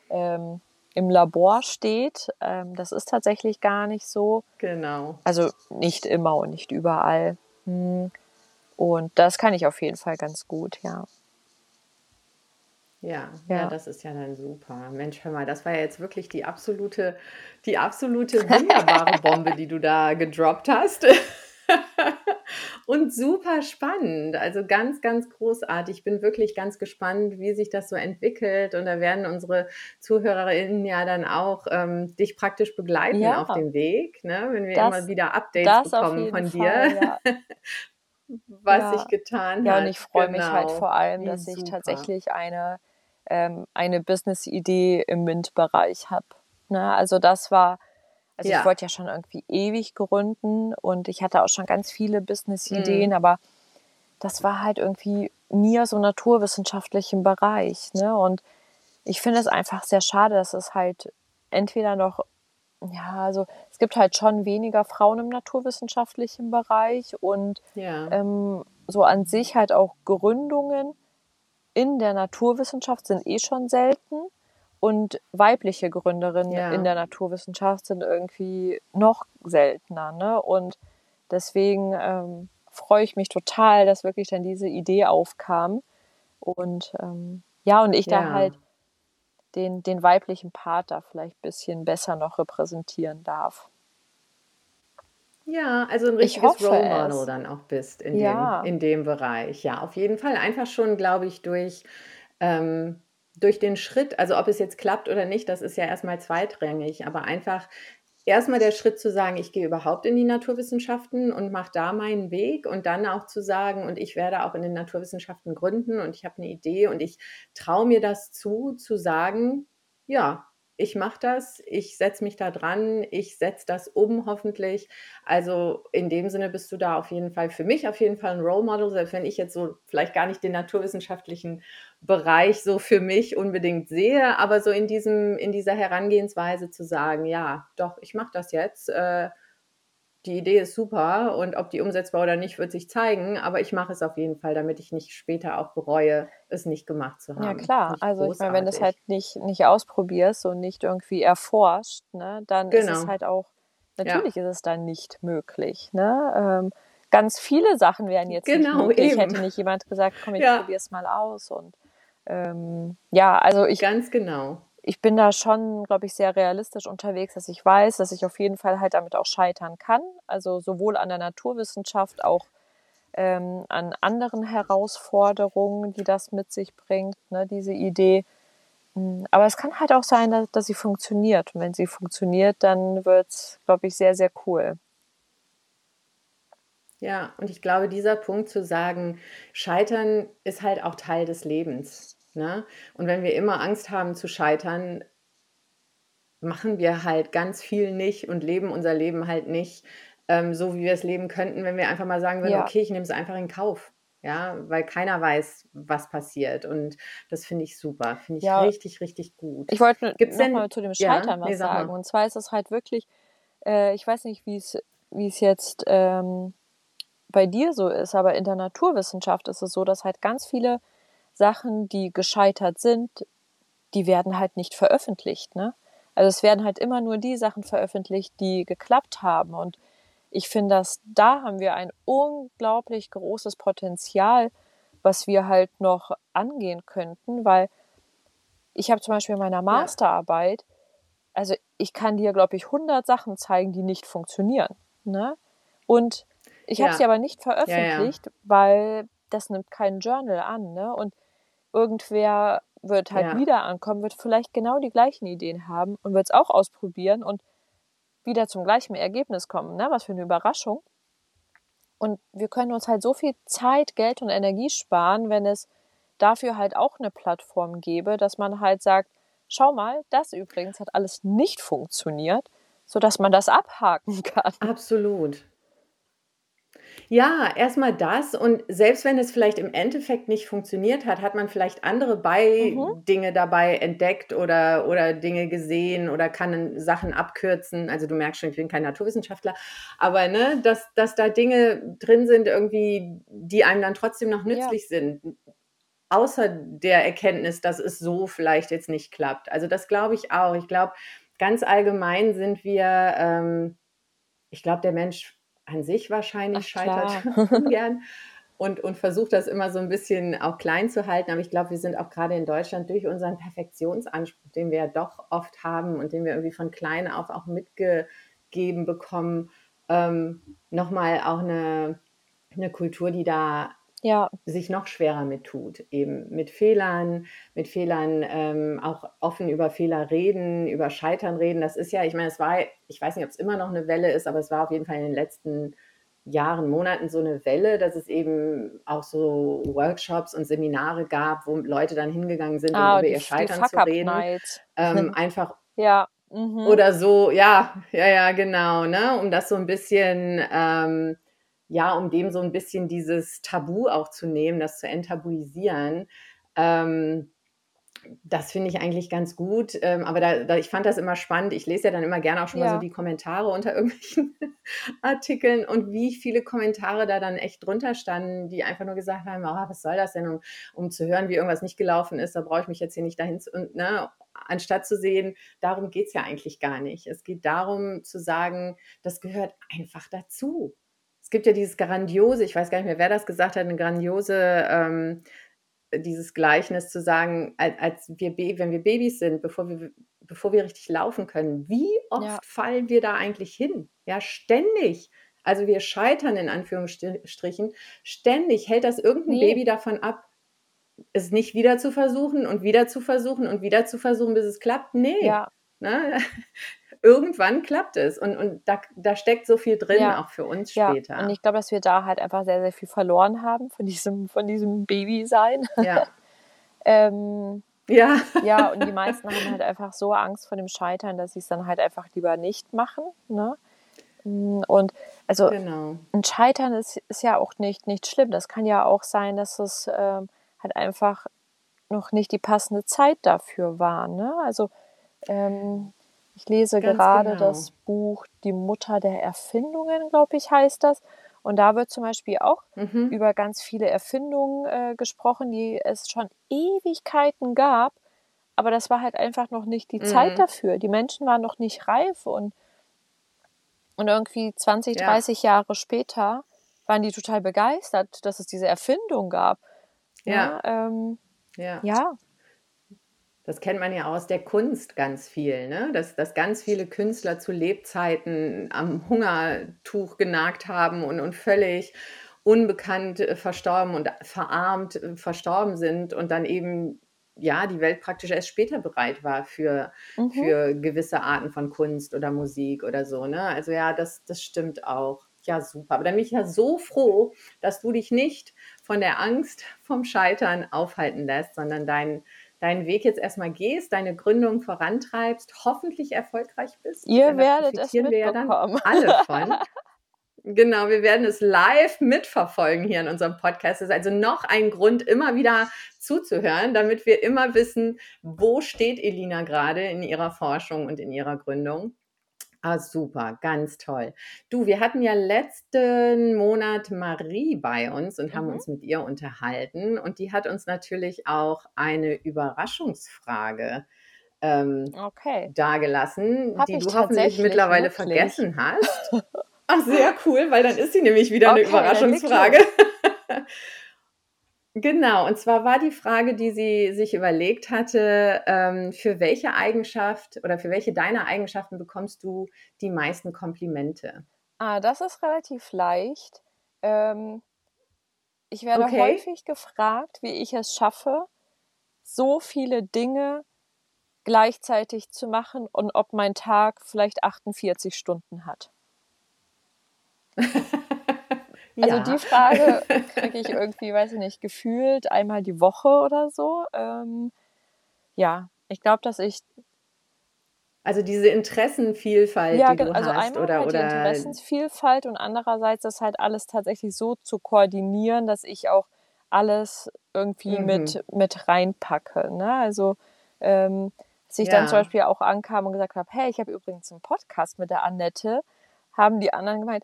ähm, im Labor steht. Ähm, das ist tatsächlich gar nicht so. Genau. Also nicht immer und nicht überall. Hm. Und das kann ich auf jeden Fall ganz gut, ja. Ja, ja, Ja. das ist ja dann super. Mensch, hör mal, das war ja jetzt wirklich die absolute, die absolute wunderbare (laughs) Bombe, die du da gedroppt hast. (laughs) Und super spannend. Also ganz, ganz großartig. Ich bin wirklich ganz gespannt, wie sich das so entwickelt. Und da werden unsere ZuhörerInnen ja dann auch ähm, dich praktisch begleiten Ja. auf dem Weg, ne? wenn wir Das- immer wieder Updates bekommen von Fall, dir, ja. (laughs) was Ja. sich getan Ja, hat. und ich freue mich halt Genau. vor allem, dass ich super. tatsächlich eine, ähm, eine Business-Idee im MINT-Bereich habe. Ne? Also das war, also Ja. ich wollte ja schon irgendwie ewig gründen und ich hatte auch schon ganz viele Mhm. Business-Ideen, aber das war halt irgendwie nie aus so naturwissenschaftlichen Bereich. Ne? Und ich finde es einfach sehr schade, dass es halt entweder noch, ja, also es gibt halt schon weniger Frauen im naturwissenschaftlichen Bereich und Ja. ähm, so an sich halt auch Gründungen in der Naturwissenschaft sind eh schon selten und weibliche Gründerinnen Ja. in der Naturwissenschaft sind irgendwie noch seltener. Ne? Und deswegen ähm, freue ich mich total, dass wirklich dann diese Idee aufkam. Und ähm, ja, und ich da Ja. halt den, den weiblichen Part da vielleicht ein bisschen besser noch repräsentieren darf. Ja, also ein Ich richtiges hoffe Role Model es. dann auch bist in Ja. dem, in dem Bereich. Ja, auf jeden Fall. Einfach schon, glaube ich, durch, ähm, durch den Schritt, also ob es jetzt klappt oder nicht, das ist ja erstmal zweitrangig, aber einfach erstmal der Schritt zu sagen, ich gehe überhaupt in die Naturwissenschaften und mache da meinen Weg und dann auch zu sagen, und ich werde auch in den Naturwissenschaften gründen und ich habe eine Idee und ich traue mir das zu, zu sagen, ja, ich mache das, ich setze mich da dran, ich setze das um hoffentlich. Also in dem Sinne bist du da auf jeden Fall für mich auf jeden Fall ein Role Model, selbst wenn ich jetzt so vielleicht gar nicht den naturwissenschaftlichen Bereich so für mich unbedingt sehe, aber so in diesem in dieser Herangehensweise zu sagen, ja, doch, ich mache das jetzt. Äh, die Idee ist super und ob die umsetzbar oder nicht, wird sich zeigen, aber ich mache es auf jeden Fall, damit ich nicht später auch bereue, es nicht gemacht zu haben. Ja klar, also ich meine, wenn du es halt nicht, nicht ausprobierst und nicht irgendwie erforscht, ne, dann ist es Genau. halt auch, Ja. natürlich ist es dann nicht möglich. Ne? Ähm, ganz viele Sachen wären jetzt Genau, nicht möglich, eben. hätte nicht jemand gesagt, komm, ich Ja. probier's mal aus. Und ähm, ja, also ich, Ganz genau. Ich bin da schon, glaube ich, sehr realistisch unterwegs, dass ich weiß, dass ich auf jeden Fall halt damit auch scheitern kann. Also sowohl an der Naturwissenschaft, auch ähm, an anderen Herausforderungen, die das mit sich bringt, ne, diese Idee. Mm, Aber es kann halt auch sein, dass, dass sie funktioniert. Und wenn sie funktioniert, dann wird es, glaube ich, sehr, sehr cool. Ja, und ich glaube, dieser Punkt zu sagen, Scheitern ist halt auch Teil des Lebens. Ne? Und wenn wir immer Angst haben zu scheitern, machen wir halt ganz viel nicht und leben unser Leben halt nicht ähm, so, wie wir es leben könnten, wenn wir einfach mal sagen würden, Ja. okay, ich nehme es einfach in Kauf. Ja, weil keiner weiß, was passiert. Und das finde ich super. Finde ich Ja. richtig, richtig gut. Ich wollte nochmal zu dem Ja, Scheitern nee, was sag mal. sagen. Und zwar ist es halt wirklich, äh, ich weiß nicht, wie es wie es jetzt ähm, bei dir so ist, aber in der Naturwissenschaft ist es so, dass halt ganz viele Sachen, die gescheitert sind, die werden halt nicht veröffentlicht. Ne? Also es werden halt immer nur die Sachen veröffentlicht, die geklappt haben. Und ich finde, dass da haben wir ein unglaublich großes Potenzial, was wir halt noch angehen könnten, weil ich habe zum Beispiel in meiner Masterarbeit, also ich kann dir, glaube ich, 100 Sachen zeigen, die nicht funktionieren. Ne? Und ich habe Ja. sie aber nicht Ja, ja. veröffentlicht, weil das nimmt kein Journal an. Ne? Und irgendwer wird halt Ja. wieder ankommen, wird vielleicht genau die gleichen Ideen haben und wird es auch ausprobieren und wieder zum gleichen Ergebnis kommen. Ne? Was für eine Überraschung. Und wir können uns halt so viel Zeit, Geld und Energie sparen, wenn es dafür halt auch eine Plattform gäbe, dass man halt sagt, schau mal, das übrigens hat alles nicht funktioniert, sodass man das abhaken (laughs) kann. Absolut. Ja, erstmal das und selbst wenn es vielleicht im Endeffekt nicht funktioniert hat, hat man vielleicht andere Mhm. Bei-Dinge dabei entdeckt oder oder Dinge gesehen oder kann Sachen abkürzen. Also, du merkst schon, ich bin kein Naturwissenschaftler, aber, ne, dass dass da Dinge drin sind irgendwie, die einem dann trotzdem noch Ja. nützlich sind, außer der Erkenntnis, dass es so vielleicht jetzt nicht klappt. Also, das glaube ich auch. Ich glaube, ganz allgemein sind wir, ähm ich glaube, der Mensch an sich wahrscheinlich Ach scheitert (laughs) (laughs) ungern und und versucht das immer so 'n bisschen auch klein zu halten. Aber ich glaube, wir sind auch grade in Deutschland durch unseren Perfektionsanspruch, den wir ja doch oft haben und den wir irgendwie von klein auf auch mitgegeben bekommen, ähm, noch mal auch 'ne 'ne Kultur, die da Ja. sich noch schwerer mit tut, eben mit Fehlern mit Fehlern, ähm, auch offen über Fehler reden, über Scheitern reden. Das ist ja ich meine, es war ich weiß nicht, ob's immer noch 'ne Welle ist, aber es war auf jeden Fall in den letzten Jahren, Monaten so 'ne Welle, dass es eben auch so Workshops und Seminare gab, wo Leute dann hingegangen sind, um Ah, über ihr Scheitern zu reden. Ähm, (laughs) einfach Ja, mhm. oder so, ja, ja, ja, genau, ne? Um das so 'n bisschen ähm, ja, um dem so 'n bisschen dieses Tabu auch zu nehmen, das zu enttabuisieren. Ähm, das finde ich eigentlich ganz gut, ähm, aber da da ich fand das immer spannend. Ich lese ja dann immer gerne auch schon mal so Ja. die Kommentare unter (laughs) irgendwelchen Artikeln und wie viele Kommentare da dann echt drunter standen, die einfach nur gesagt haben: „Oh, was soll das denn? Um um zu hören, wie irgendwas nicht gelaufen ist, da brauche ich mich jetzt hier nicht dahin zu“ und ne, anstatt zu sehen, darum geht's ja eigentlich gar nicht. Es geht darum zu sagen, das gehört einfach dazu. Es gibt ja dieses grandiose ich weiß gar nicht mehr, wer das gesagt hat, 'ne grandiose ähm, dieses Gleichnis zu sagen, al als wir wenn wir Babys sind, bevor wir bevor wir richtig laufen können, wie Ja. oft fallen wir da eigentlich hin? Ja, ständig. Also, wir scheitern in Anführungsstri strichen ständig. Hält das irgend 'n Ne. Baby davon ab, es nicht wieder zu versuchen und wieder zu versuchen und wieder zu versuchen, bis es klappt? Ne, Ja. ne? Irgendwann klappt es und und da da steckt so viel drin, Ja, auch für uns ja. Und später. ich glaube, dass wir da halt einfach sehr, sehr viel verloren haben von diesem von diesem Babysein. Ja. (laughs) Ähm, Ja. ja, und die meisten haben halt einfach so Angst vor dem Scheitern, dass sie's dann halt einfach lieber nicht machen, ne? Hm, und also Genau. 'n Scheitern ist ist ja auch nicht nicht schlimm. Das kann ja auch sein, dass es, ähm, halt einfach noch nicht die passende Zeit dafür war, ne? Also, ähm, ich lese Ganz gerade genau. das Buch „Die Mutter der Erfindungen“, glaube ich, heißt das. Und da wird zum Beispiel auch Mhm. über ganz viele Erfindungen, äh, gesprochen, die es schon Ewigkeiten gab, aber das war halt einfach noch nicht die Zeit Mhm. dafür. Die Menschen waren noch nicht reif und und irgendwie 20, Ja. 30 Jahre später waren die total begeistert, dass es diese Erfindung gab, Ja. ne? Ähm, Ja. ja. Das kennt man ja aus der Kunst ganz viel, ne? Dass dass ganz viele Künstler zu Lebzeiten am Hungertuch genagt haben und und völlig unbekannt, äh, verstorben und verarmt, äh, verstorben sind und dann eben, ja, die Welt praktisch erst später bereit war für Mhm. für gewisse Arten von Kunst oder Musik oder so, ne? Also, ja, das das stimmt auch. Ja, super. Aber dann bin ich ja so froh, dass du dich nicht von der Angst vom Scheitern aufhalten lässt, sondern deinen deinen Weg jetzt erst mal gehst, deine Gründung vorantreibst, hoffentlich erfolgreich bist, Ihr denn werdet es profitieren wir ja dann mitbekommen. alle (laughs) von. Genau, wir werden es live mitverfolgen hier in unserem Podcast. Das ist also noch ein Grund, immer wieder zuzuhören, damit wir immer wissen, wo steht Elina grade in ihrer Forschung und in ihrer Gründung. Ah, super, ganz toll. Du, wir hatten ja letzten Monat Marie bei uns und haben Mhm. uns mit ihr unterhalten und die hat uns natürlich auch eine Überraschungsfrage, ähm, Okay. dagelassen, Habe die du hoffentlich mittlerweile wirklich. vergessen hast. (laughs) Ach, sehr cool, weil dann ist sie nämlich wieder Okay, leg Überraschungsfrage. (laughs) Genau, und zwar war die Frage, die sie sich überlegt hatte, ähm, für welche Eigenschaft oder für welche deiner Eigenschaften bekommst du die meisten Komplimente? Ah, das ist relativ leicht. Ähm, ich werde Okay. häufig gefragt, wie ich es schaffe, so viele Dinge gleichzeitig zu machen und ob mein Tag vielleicht 48 Stunden hat. (laughs) Also, die Ja. Frage (laughs) kriege ich irgendwie, weiß ich nicht, gefühlt einmal die Woche oder so. Ähm, ja, ich glaube, dass ich Also diese Interessenvielfalt, Ja, die du also hast einmal oder halt die oder Interessensvielfalt und andererseits das halt alles tatsächlich so zu koordinieren, dass ich auch alles irgendwie Mhm. mit mit reinpacke, ne? Also, ähm, als ich dann zum Ja. Beispiel auch ankam und gesagt habe: „Hey, ich habe übrigens 'n Podcast mit der Annette“, haben die anderen gemeint: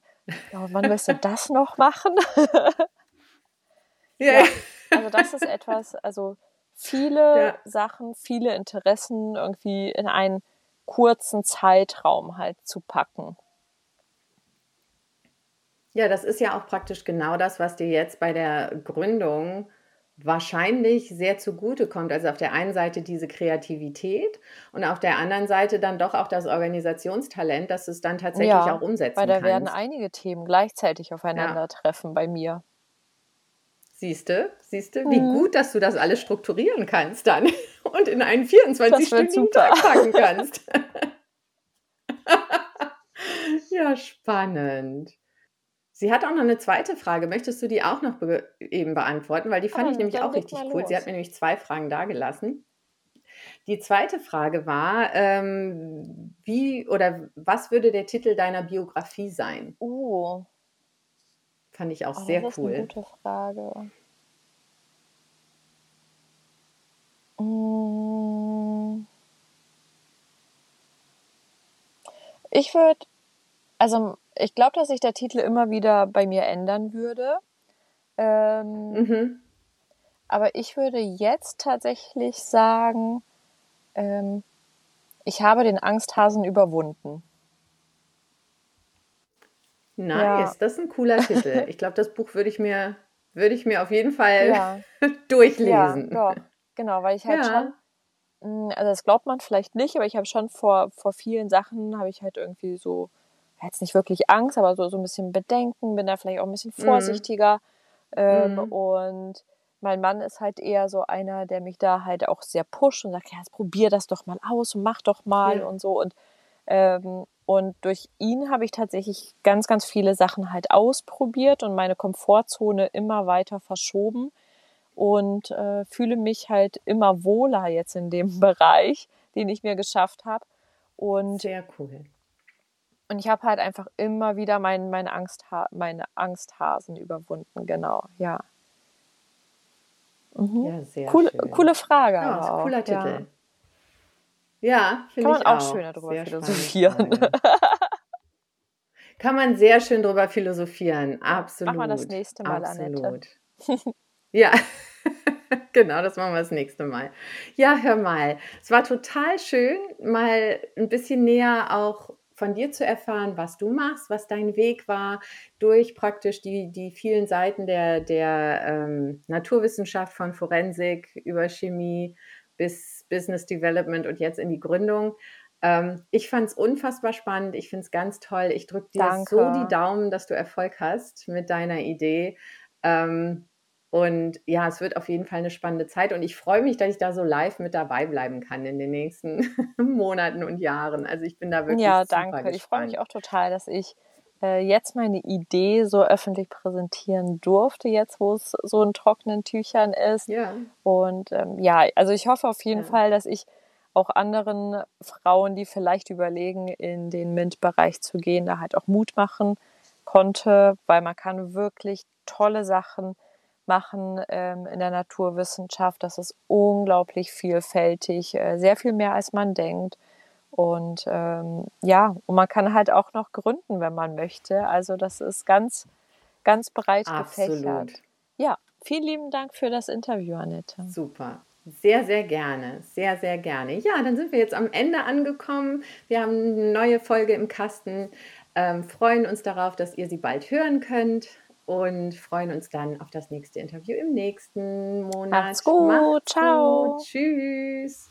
„Ja, und wann willst du das noch machen?“ Ja. Ja, also das ist etwas also viele Ja. Sachen, viele Interessen irgendwie in einen kurzen Zeitraum halt zu packen. Ja, das ist ja auch praktisch genau das, was dir jetzt bei der Gründung wahrscheinlich sehr zugutekommt. Also auf der einen Seite diese Kreativität und auf der anderen Seite dann doch auch das Organisationstalent, dass du's dann tatsächlich auch Ja, weil umsetzen da werden kannst. einige Themen gleichzeitig Ja. aufeinandertreffen bei mir. Siehste, siehste, wie Mhm. gut, dass du das alles strukturieren kannst dann (laughs) und in einen Das wird 24-stündigen super. Tag packen (laughs) kannst. (laughs) Ja, spannend. Sie hat auch noch 'ne zweite Frage. Möchtest du die auch noch be eben beantworten? Weil die fand ich dann nämlich auch richtig cool. Sie hat los. mir nämlich 2 Fragen dagelassen. Die zweite Frage war, ähm, wie oder was würde der Titel deiner Biografie sein? Oh. Fand ich auch Oh, sehr das ist 'ne cool. gute Frage. Hm. Ich würde also, ich glaube, dass sich der Titel immer wieder bei mir ändern würde. Ähm, Mhm. aber ich würde jetzt tatsächlich sagen, ähm, ich habe den Angsthasen überwunden. Ja. Nice, das ist 'n cooler Titel. (laughs) Ich glaube, das Buch würde ich mir würde ich mir auf jeden Fall Ja. (laughs) Ja, durchlesen. doch, genau, weil ich halt schon Ja. hm, also das glaubt man vielleicht nicht, aber ich habe schon vor vor vielen Sachen habe ich halt irgendwie so ja, jetzt nicht wirklich Angst, aber so so 'n bisschen Bedenken, bin da vielleicht auch 'n bisschen Mhm. vorsichtiger. Ähm, Mhm. und mein Mann ist halt eher so einer, der mich da halt auch sehr pusht und sagt: „Ja, jetzt probier das doch mal aus und mach doch mal“ Ja. und so. Und, ähm und durch ihn habe ich tatsächlich ganz, ganz viele Sachen halt ausprobiert und meine Komfortzone immer weiter verschoben und, äh, fühle mich halt immer wohler jetzt in dem (laughs) Bereich, den ich mir geschafft habe. Und Sehr cool. Und ich habe halt einfach immer wieder mein meine Angstha meine Angsthasen überwunden, genau, ja. Mhm. Ja, sehr Coole schön. coole Frage Ja, auch, cooler ja. Titel. Ja, finde Kann man ich auch auch. schöner drüber Sehr spannende philosophieren. Kann man sehr schön drüber philosophieren. Ja, machen wir das Absolut, nächste Mal, Annette. absolut. (laughs) Ja, (laughs) genau, das machen wir das nächste Mal. Ja, hör mal, es war total schön, mal 'n bisschen näher auch von dir zu erfahren, was du machst, was dein Weg war durch praktisch die die vielen Seiten der der, ähm, Naturwissenschaft von Forensik über Chemie bis Business Development und jetzt in die Gründung. Ähm, ich fand's unfassbar spannend. Ich finde es ganz toll. Ich drücke dir so die Danke. Daumen, dass du Erfolg hast mit deiner Idee. Ähm, und ja, es wird auf jeden Fall 'ne spannende Zeit und ich freue mich, dass ich da so live mit dabei bleiben kann in den nächsten (laughs) Monaten und Jahren. Also, ich bin da wirklich Ja, danke. Ich freue mich gespannt. auch total, dass ich, äh, jetzt meine Idee so öffentlich präsentieren durfte, jetzt wo es so in trockenen Tüchern ist. Ja. Und, ähm, ja, also ich hoffe auf jeden Ja. Fall, dass ich auch anderen Frauen, die vielleicht überlegen, in den MINT-Bereich zu gehen, da halt auch Mut machen konnte, weil man kann wirklich tolle Sachen machen, ähm, in der Naturwissenschaft. Das ist unglaublich vielfältig, äh, sehr viel mehr als man denkt. Und, ähm, ja, und man kann halt auch noch gründen, wenn man möchte. Also, das ist ganz, ganz breit gefächert. Absolut. Ja, vielen lieben Dank für das Interview, Annette. Super. Sehr, sehr gerne. Sehr, sehr gerne. Ja, dann sind wir jetzt am Ende angekommen. Wir haben 'ne neue Folge im Kasten, ähm, freuen uns darauf, dass ihr sie bald hören könnt und freuen uns dann auf das nächste Interview im nächsten Monat. Macht's gut. Macht's gut. Tschau. Tschüss.